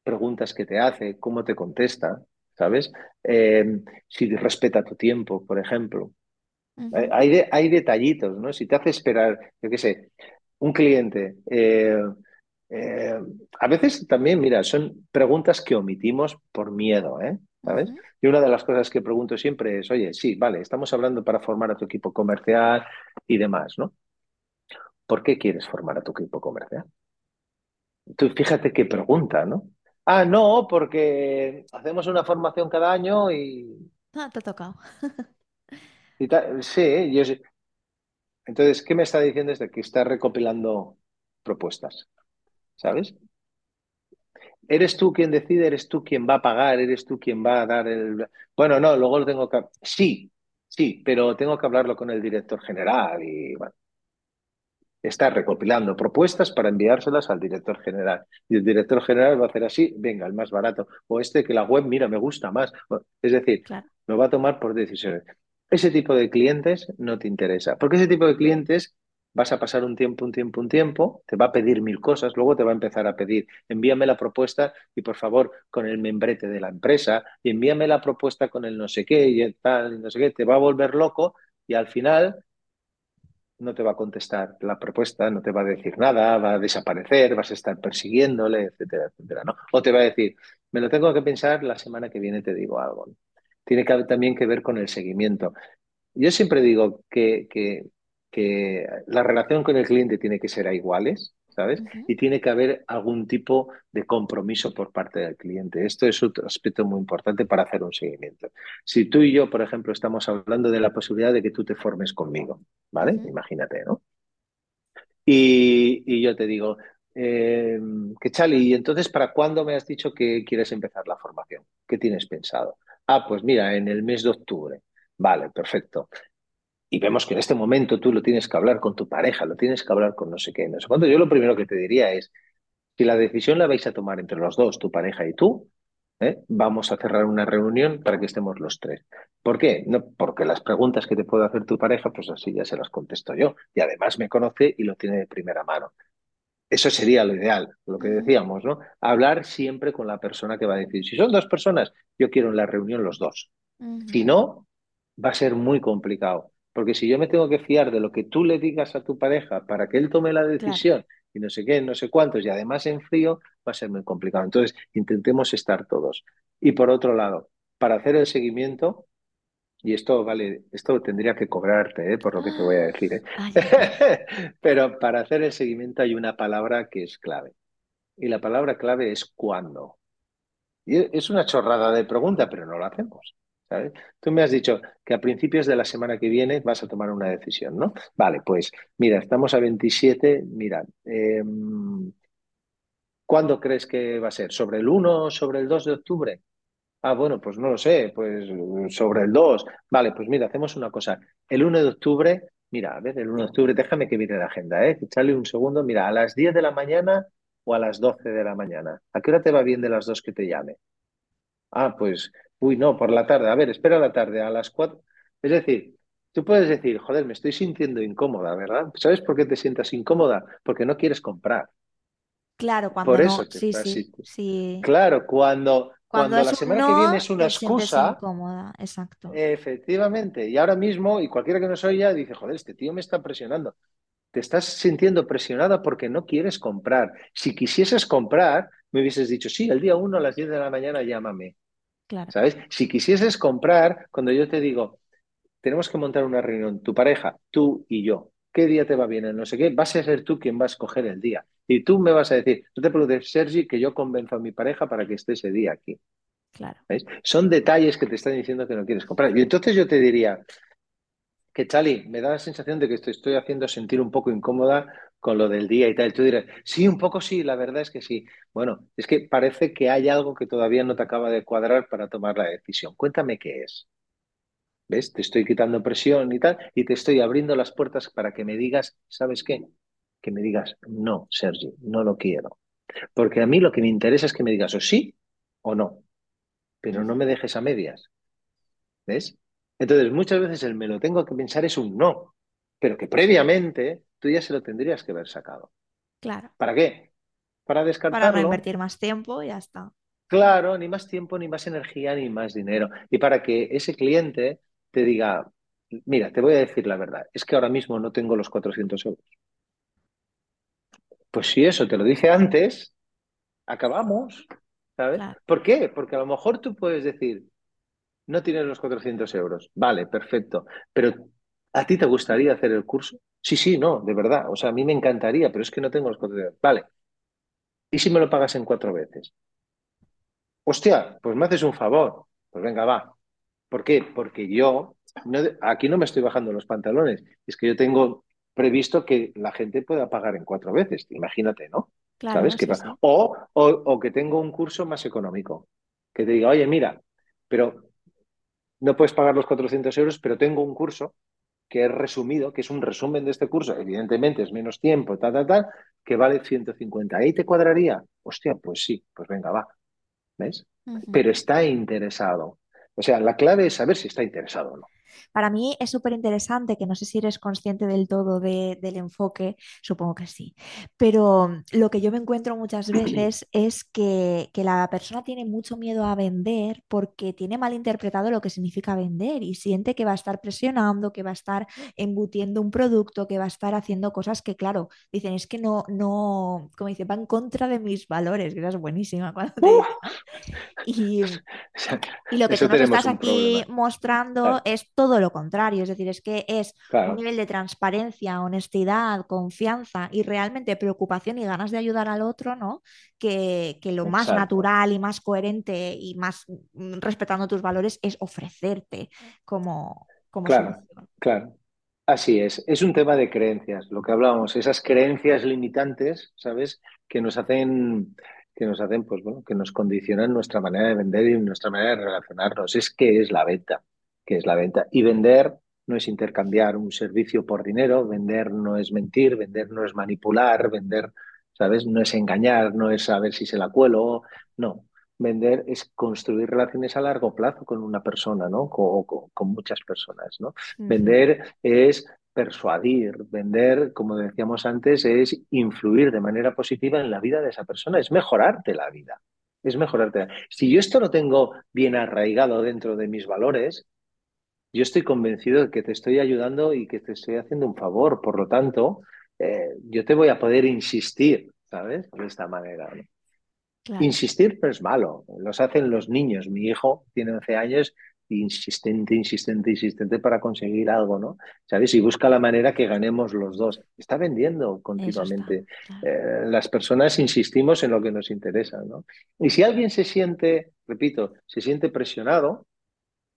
preguntas que te hace, cómo te contesta, ¿sabes? Eh, si respeta tu tiempo, por ejemplo. Hay, de- hay detallitos, ¿no? Si te hace esperar, yo qué sé, un cliente. eh, eh, a veces también, mira, son preguntas que omitimos por miedo, ¿eh? ¿Sabes? Y una de las cosas que pregunto siempre es, oye, sí, vale, estamos hablando para formar a tu equipo comercial y demás, ¿no? ¿Por qué quieres formar a tu equipo comercial? Tú fíjate qué pregunta, ¿no? Ah, no, porque hacemos una formación cada año y, Ah, te ha tocado. y tal. Sí, yo sé. Entonces, ¿qué me está diciendo? Es de que está recopilando propuestas, ¿sabes? Eres tú quien decide, eres tú quien va a pagar, eres tú quien va a dar el... Bueno, no, luego lo tengo que... Sí, sí, pero tengo que hablarlo con el director general y bueno. Está recopilando propuestas para enviárselas al director general. Y el director general va a hacer así, venga, el más barato. O este que la web, mira, me gusta más. Es decir, Claro. lo va a tomar por decisiones. Ese tipo de clientes no te interesa, porque ese tipo de clientes vas a pasar un tiempo, un tiempo, un tiempo, te va a pedir mil cosas, luego te va a empezar a pedir, envíame la propuesta y por favor con el membrete de la empresa, y envíame la propuesta con el no sé qué y el tal, y no sé qué, te va a volver loco y al final no te va a contestar la propuesta, no te va a decir nada, va a desaparecer, vas a estar persiguiéndole, etcétera, etcétera, ¿no? O te va a decir, me lo tengo que pensar, la semana que viene te digo algo. Tiene que, también que ver con el seguimiento. Yo siempre digo que, que, que la relación con el cliente tiene que ser a iguales, ¿sabes? Y tiene que haber algún tipo de compromiso por parte del cliente. Esto es otro aspecto muy importante para hacer un seguimiento. Si tú y yo, por ejemplo, estamos hablando de la posibilidad de que tú te formes conmigo, ¿vale? Imagínate, ¿no? Y, y yo te digo, eh, que Chali, ¿y entonces para cuándo me has dicho que quieres empezar la formación? ¿Qué tienes pensado? Ah, pues mira, en el mes de octubre. Vale, perfecto. Y vemos que en este momento tú lo tienes que hablar con tu pareja, lo tienes que hablar con no sé qué, no sé cuánto. Yo lo primero que te diría es, si la decisión la vais a tomar entre los dos, tu pareja y tú, ¿eh? vamos a cerrar una reunión para que estemos los tres. ¿Por qué? No, porque las preguntas que te puede hacer tu pareja, pues así ya se las contesto yo. Y además me conoce y lo tiene de primera mano. Eso sería lo ideal, lo que decíamos, ¿no? Hablar siempre con la persona que va a decir, si son dos personas, yo quiero en la reunión los dos. Si no, va a ser muy complicado. Porque si yo me tengo que fiar de lo que tú le digas a tu pareja para que él tome la Claro. decisión y no sé qué, no sé cuántos, y además en frío, va a ser muy complicado. Entonces, intentemos estar todos. Y por otro lado, para hacer el seguimiento, y esto vale, esto tendría que cobrarte, ¿eh? por lo que te voy a decir, ¿eh? Ay, ay, ay. Pero para hacer el seguimiento hay una palabra que es clave. Y la palabra clave es cuándo. Y es una chorrada de pregunta, pero no lo hacemos. Tú me has dicho que a principios de la semana que viene vas a tomar una decisión, ¿no? Vale, pues mira, estamos a 27, mira, eh, ¿cuándo crees que va a ser? ¿Sobre el 1 o sobre el 2 de octubre? Ah, bueno, pues no lo sé, pues sobre el 2. Vale, pues mira, hacemos una cosa. El 1 de octubre, mira, a ver, el 1 de octubre, déjame que mire la agenda, ¿eh? Echale un segundo, mira, a las 10 de la mañana o a las 12 de la mañana. ¿A qué hora te va bien de las dos que te llame? Ah, pues, uy, no, por la tarde. A ver, espera a la tarde, a las 4. Es decir, tú puedes decir, joder, me estoy sintiendo incómoda, ¿verdad? ¿Sabes por qué te sientas incómoda? Porque no quieres comprar. Claro, cuando Por no, eso te sí, sí, sí. Claro, cuando, Cuando la semana que viene es una excusa, incómoda, exacto. efectivamente, y ahora mismo, y cualquiera que nos oiga dice, joder, este tío me está presionando. Te estás sintiendo presionada porque no quieres comprar. Si quisieses comprar, me hubieses dicho, sí, el día 1 a las 10 de la mañana llámame. Claro, ¿Sabes? Si quisieses comprar, cuando yo te digo, tenemos que montar una reunión, tu pareja, tú y yo, ¿qué día te va bien? No sé qué, vas a ser tú quien va a escoger el día. Y tú me vas a decir, no te preocupes, Sergi, que yo convenzo a mi pareja para que esté ese día aquí. claro. ¿Ves? Son detalles que te están diciendo que no quieres comprar. Y entonces yo te diría que, Chali, me da la sensación de que te estoy haciendo sentir un poco incómoda con lo del día y tal. Tú dirás, sí, un poco sí, la verdad es que sí. Bueno, es que parece que hay algo que todavía no te acaba de cuadrar para tomar la decisión. Cuéntame qué es. ¿Ves? Te estoy quitando presión y tal, y te estoy abriendo las puertas para que me digas, ¿sabes qué? Que me digas, no, Sergi, no lo quiero. Porque a mí lo que me interesa es que me digas o sí o no, pero no me dejes a medias. ¿Ves? Entonces, muchas veces el me lo tengo que pensar es un no, pero que previamente tú ya se lo tendrías que haber sacado. Claro. ¿Para qué? Para Para no descartarlo. invertir más tiempo, ya está. Claro, ni más tiempo, ni más energía, ni más dinero. Y para que ese cliente te diga, mira, te voy a decir la verdad, es que ahora mismo no tengo los 400 euros. Pues si eso te lo dije antes, acabamos, ¿sabes? Claro. ¿Por qué? Porque a lo mejor tú puedes decir, no tienes los 400 euros. Vale, perfecto. Pero ¿a ti te gustaría hacer el curso? Sí, sí, no, de verdad. O sea, a mí me encantaría, pero es que no tengo los 400 euros. Vale. ¿Y si me lo pagas en cuatro veces? Hostia, pues me haces un favor. Pues venga, va. ¿Por qué? Porque yo no, aquí no me estoy bajando los pantalones. Es que yo tengo previsto que la gente pueda pagar en cuatro veces. Imagínate, ¿no? Claro, ¿Sabes qué sí, pasa? sí. O, o, o que tengo un curso más económico. Que te diga, oye, mira, pero no puedes pagar los 400 euros, pero tengo un curso que es resumido, que es un resumen de este curso, evidentemente es menos tiempo, tal, tal, tal, que vale 150. ¿Ahí te cuadraría? Hostia, pues sí, pues venga, va. ¿Ves? Pero está interesado. O sea, la clave es saber si está interesado o no. Para mí es súper interesante, que no sé si eres consciente del todo de- del enfoque, supongo que sí, pero lo que yo me encuentro muchas veces es que, que la persona tiene mucho miedo a vender porque tiene mal interpretado lo que significa vender y siente que va a estar presionando, que va a estar embutiendo un producto, que va a estar haciendo cosas que, claro, dicen, es que no, no, como dice, va en contra de mis valores, que es buenísima cuando te. Y, y lo que tú nos estás aquí problema. mostrando Claro, es todo lo contrario, es decir, es que es un nivel de transparencia, honestidad, confianza y realmente preocupación y ganas de ayudar al otro, ¿no? Que, que lo más natural y más coherente y más mm, respetando tus valores es ofrecerte como, como Claro, solución. claro. Así es. Es un tema de creencias, lo que hablábamos, esas creencias limitantes, ¿sabes? Que nos hacen, que nos hacen, pues bueno, que nos condicionan nuestra manera de vender y nuestra manera de relacionarnos. Es que es la venta, que es la venta. Y vender no es intercambiar un servicio por dinero, vender no es mentir, vender no es manipular, vender, ¿sabes? No es engañar, no es saber si se la cuelo, no. Vender es construir relaciones a largo plazo con una persona, ¿no? O con, con muchas personas, ¿no? Vender es persuadir, vender, como decíamos antes, es influir de manera positiva en la vida de esa persona, es mejorarte la vida, es mejorarte. la- Si yo esto lo tengo bien arraigado dentro de mis valores, yo estoy convencido de que te estoy ayudando y que te estoy haciendo un favor, por lo tanto, eh, yo te voy a poder insistir, ¿sabes? De esta manera, ¿no? claro, Insistir no es malo, los hacen los niños. Mi hijo tiene 11 años, insistente, insistente, insistente para conseguir algo, ¿no? ¿Sabes? Y busca la manera que ganemos los dos. Está vendiendo está, continuamente. claro. Eh, las personas insistimos en lo que nos interesa, ¿no? Y si alguien se siente, repito, se siente presionado,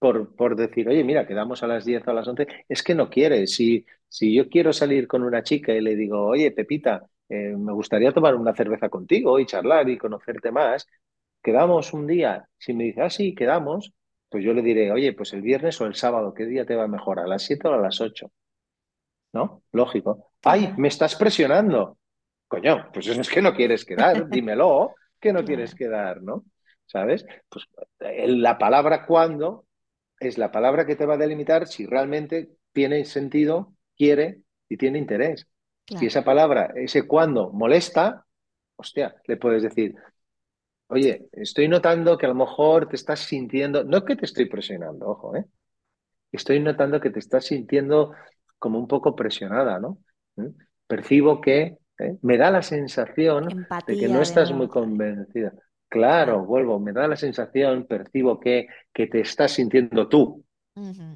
por, por decir, oye, mira, quedamos a las 10 o a las 11, es que no quiere. Si, si yo quiero salir con una chica y le digo, oye, Pepita, eh, me gustaría tomar una cerveza contigo y charlar y conocerte más, quedamos un día. Si me dice, ah, sí, quedamos, pues yo le diré, oye, pues el viernes o el sábado, ¿qué día te va mejor? ¿A las 7 o a las 8? ¿No? Lógico. Ay, me estás presionando. Coño, pues eso es que no quieres quedar, dímelo, que no quieres quedar, ¿no? ¿Sabes? Pues eh, la palabra cuando es la palabra que te va a delimitar si realmente tiene sentido, quiere y tiene interés. Si esa palabra, ese cuando molesta, hostia, le puedes decir, oye, estoy notando que a lo mejor te estás sintiendo, no que te estoy presionando, ojo, ¿eh? Estoy notando que te estás sintiendo como un poco presionada, ¿no? ¿Mm? Percibo que ¿eh? me da la sensación de que no estás muy convencida. Claro, vuelvo, me da la sensación, percibo que, que te estás sintiendo tú.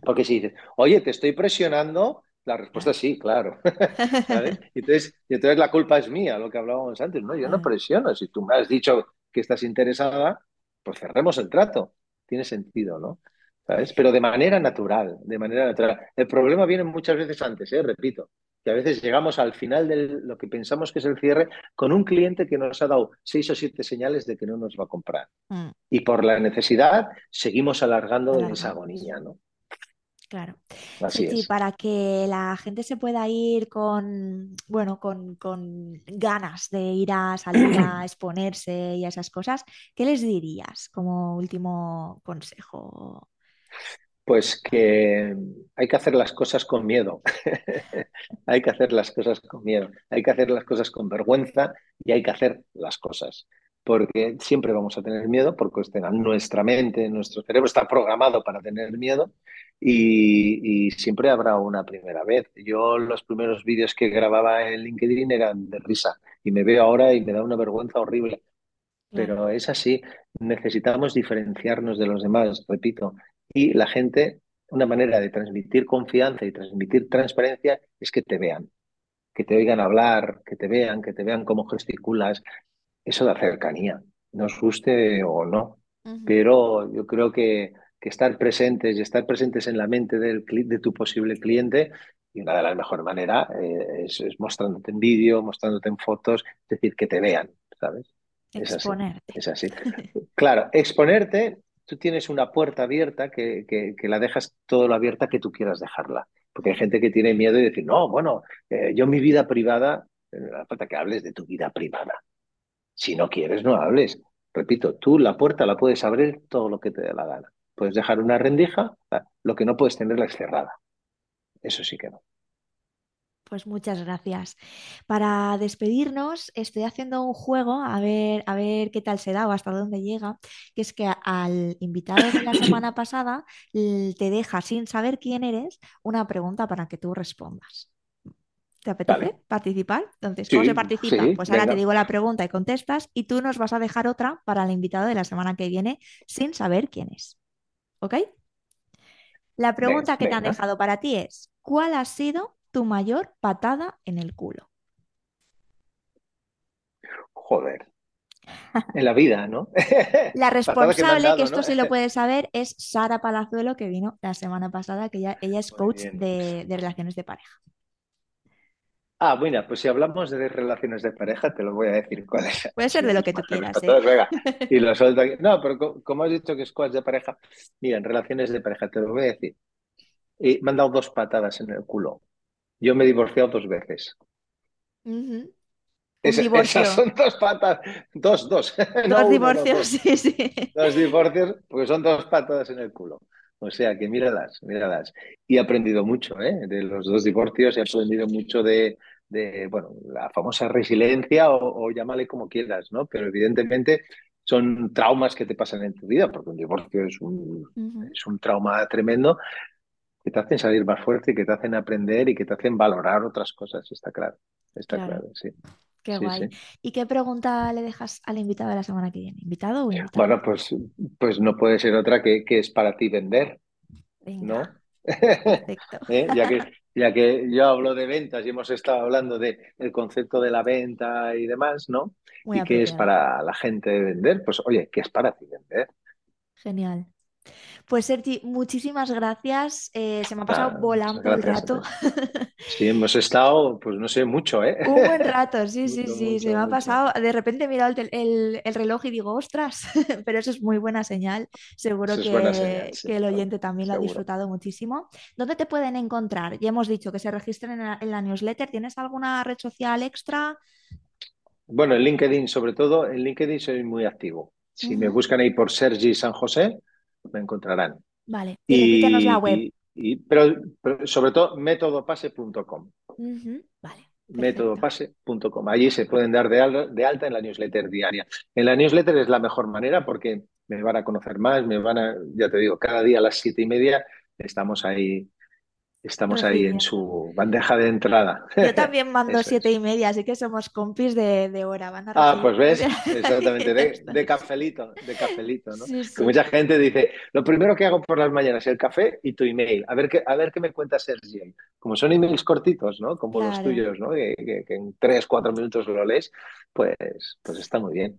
Porque si dices, oye, te estoy presionando, la respuesta es sí, claro. Entonces, entonces la culpa es mía, lo que hablábamos antes. No, yo no presiono. Si tú me has dicho que estás interesada, pues cerremos el trato. Tiene sentido, ¿no? ¿Sabes? Pero de manera natural, de manera natural. El problema viene muchas veces antes, ¿eh? Repito, que a veces llegamos al final de lo que pensamos que es el cierre con un cliente que nos ha dado seis o siete señales de que no nos va a comprar. Mm, Y por la necesidad seguimos alargando esa alargamos. agonía, ¿no? Claro. Así Sergi, es. para que la gente se pueda ir con, bueno, con, con ganas de ir a salir a exponerse y a esas cosas, ¿qué les dirías como último consejo? Pues que hay que hacer las cosas con miedo. Hay que hacer las cosas con miedo. Hay que hacer las cosas con vergüenza y hay que hacer las cosas. Porque siempre vamos a tener miedo, porque nuestra mente, nuestro cerebro está programado para tener miedo y, y siempre habrá una primera vez. Yo los primeros vídeos que grababa en LinkedIn eran de risa y me veo ahora y me da una vergüenza horrible pero es así. Necesitamos diferenciarnos de los demás, repito. Y la gente, una manera de transmitir confianza y transmitir transparencia es que te vean, que te oigan hablar, que te vean, que te vean cómo gesticulas. Eso da cercanía, nos guste o no. Pero yo creo que, que estar presentes y estar presentes en la mente del, cli- de tu posible cliente, y una de las mejores maneras eh, es, es mostrándote en vídeo, mostrándote en fotos, es decir, que te vean, ¿sabes? Es así, exponerte. es así. Claro, exponerte, tú tienes una puerta abierta que, que, que la dejas todo lo abierta que tú quieras dejarla. Porque hay gente que tiene miedo de decir, no, bueno, eh, yo mi vida privada, eh, no falta que hables de tu vida privada. Si no quieres, no hables. Repito, tú la puerta la puedes abrir todo lo que te dé la gana. Puedes dejar una rendija, lo que no puedes tenerla es cerrada. Eso sí que no. Pues muchas gracias. Para despedirnos, estoy haciendo un juego a ver, a ver qué tal se da o hasta dónde llega, que es que al invitado de la semana pasada te deja sin saber quién eres una pregunta para que tú respondas. ¿Te apetece Vale. participar? Entonces, ¿cómo se participa? sí, Pues ahora te digo la pregunta y contestas y tú nos vas a dejar otra para el invitado de la semana que viene sin saber quién es. ¿Ok? La pregunta que te han dejado para ti es, ¿cuál ha sido tu mayor patada en el culo? Joder. En la vida, ¿no? La que responsable, que esto ¿no? sí lo puedes saber, es Sara Palazuelo, que vino la semana pasada, que ella, ella es coach bien. de, de relaciones de pareja. Ah, bueno, pues si hablamos de relaciones de pareja, te lo voy a decir cuál es. Puede ser de lo que tú quieras, ¿eh? venga, y lo suelto aquí. No, pero co- como has dicho que es coach de pareja, mira, en relaciones de pareja, te lo voy a decir. Y me han dado dos patadas en el culo. Yo me he divorciado dos veces. Esas son dos patas, dos, dos, no Dos uno, no divorcios, dos. sí, sí. Dos divorcios, porque son dos patadas en el culo. O sea que míralas, míralas. Y he aprendido mucho, ¿eh? De los dos divorcios, he aprendido mucho de, de, bueno, la famosa resiliencia o, o llámale como quieras, ¿no? Pero evidentemente son traumas que te pasan en tu vida, porque un divorcio es un, es un trauma tremendo que te hacen salir más fuerte y que te hacen aprender y que te hacen valorar otras cosas, está claro, está Claro. claro, sí. Qué Sí, guay. sí. ¿Y qué pregunta le dejas al invitado de la semana que viene? ¿Invitado o invitada? Bueno, pues, pues no puede ser otra que, que es para ti vender, Venga, ¿no? perfecto. ¿Eh? Ya que, ya que yo hablo de ventas y hemos estado hablando de, del concepto de la venta y demás, ¿no? Muy ¿Y qué es para la gente vender? Pues oye, ¿qué es para ti vender? Genial. Pues Sergi, muchísimas gracias. Eh, se me ha pasado Ah, volando el rato. Sí, hemos estado, pues no sé, mucho, ¿eh? Un buen rato, sí, sí, Mucho, sí, se mucho, me ha pasado. De repente he mirado el, tel- el- el reloj y digo, ostras, pero eso es muy buena señal. Seguro buena que, señal, sí, que el oyente también lo ha disfrutado muchísimo. ¿Dónde te pueden encontrar? Ya hemos dicho que se registren en la, en la newsletter. ¿Tienes alguna red social extra? Bueno, en LinkedIn, sobre todo, en LinkedIn soy muy activo. Si me buscan ahí por Sergi San José, me encontrarán. Vale, y repítenos la web. Y, y- pero, pero sobre todo, métodopase.com. Vale, métodopase.com. Allí se pueden dar de, al- de alta en la newsletter diaria. En la newsletter es la mejor manera porque me van a conocer más, me van a, ya te digo, cada día a las siete y media estamos ahí, estamos ahí en su bandeja de entrada. Yo también mando Eso siete es. y media, así que somos compis de, de hora. Van a Ah, pues ves, exactamente, de, cafelito, de cafelito, ¿no? Sí, Que sí. mucha gente dice, lo primero que hago por las mañanas es el café y tu email. A ver qué, a ver qué me cuenta Sergi. Como son emails cortitos, ¿no? Como los tuyos, ¿no? Que, que- que en tres, cuatro minutos lo lees, pues, pues está muy bien.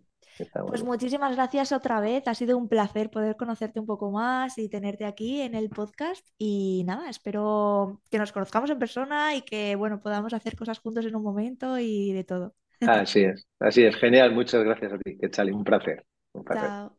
Pues muchísimas gracias otra vez. Ha sido un placer poder conocerte un poco más y tenerte aquí en el podcast. Y nada, espero que nos conozcamos en persona y que bueno, podamos hacer cosas juntos en un momento y de todo. Así es, así es. Genial. Muchas gracias a ti, Quetzali. Un placer. Un placer. Chao.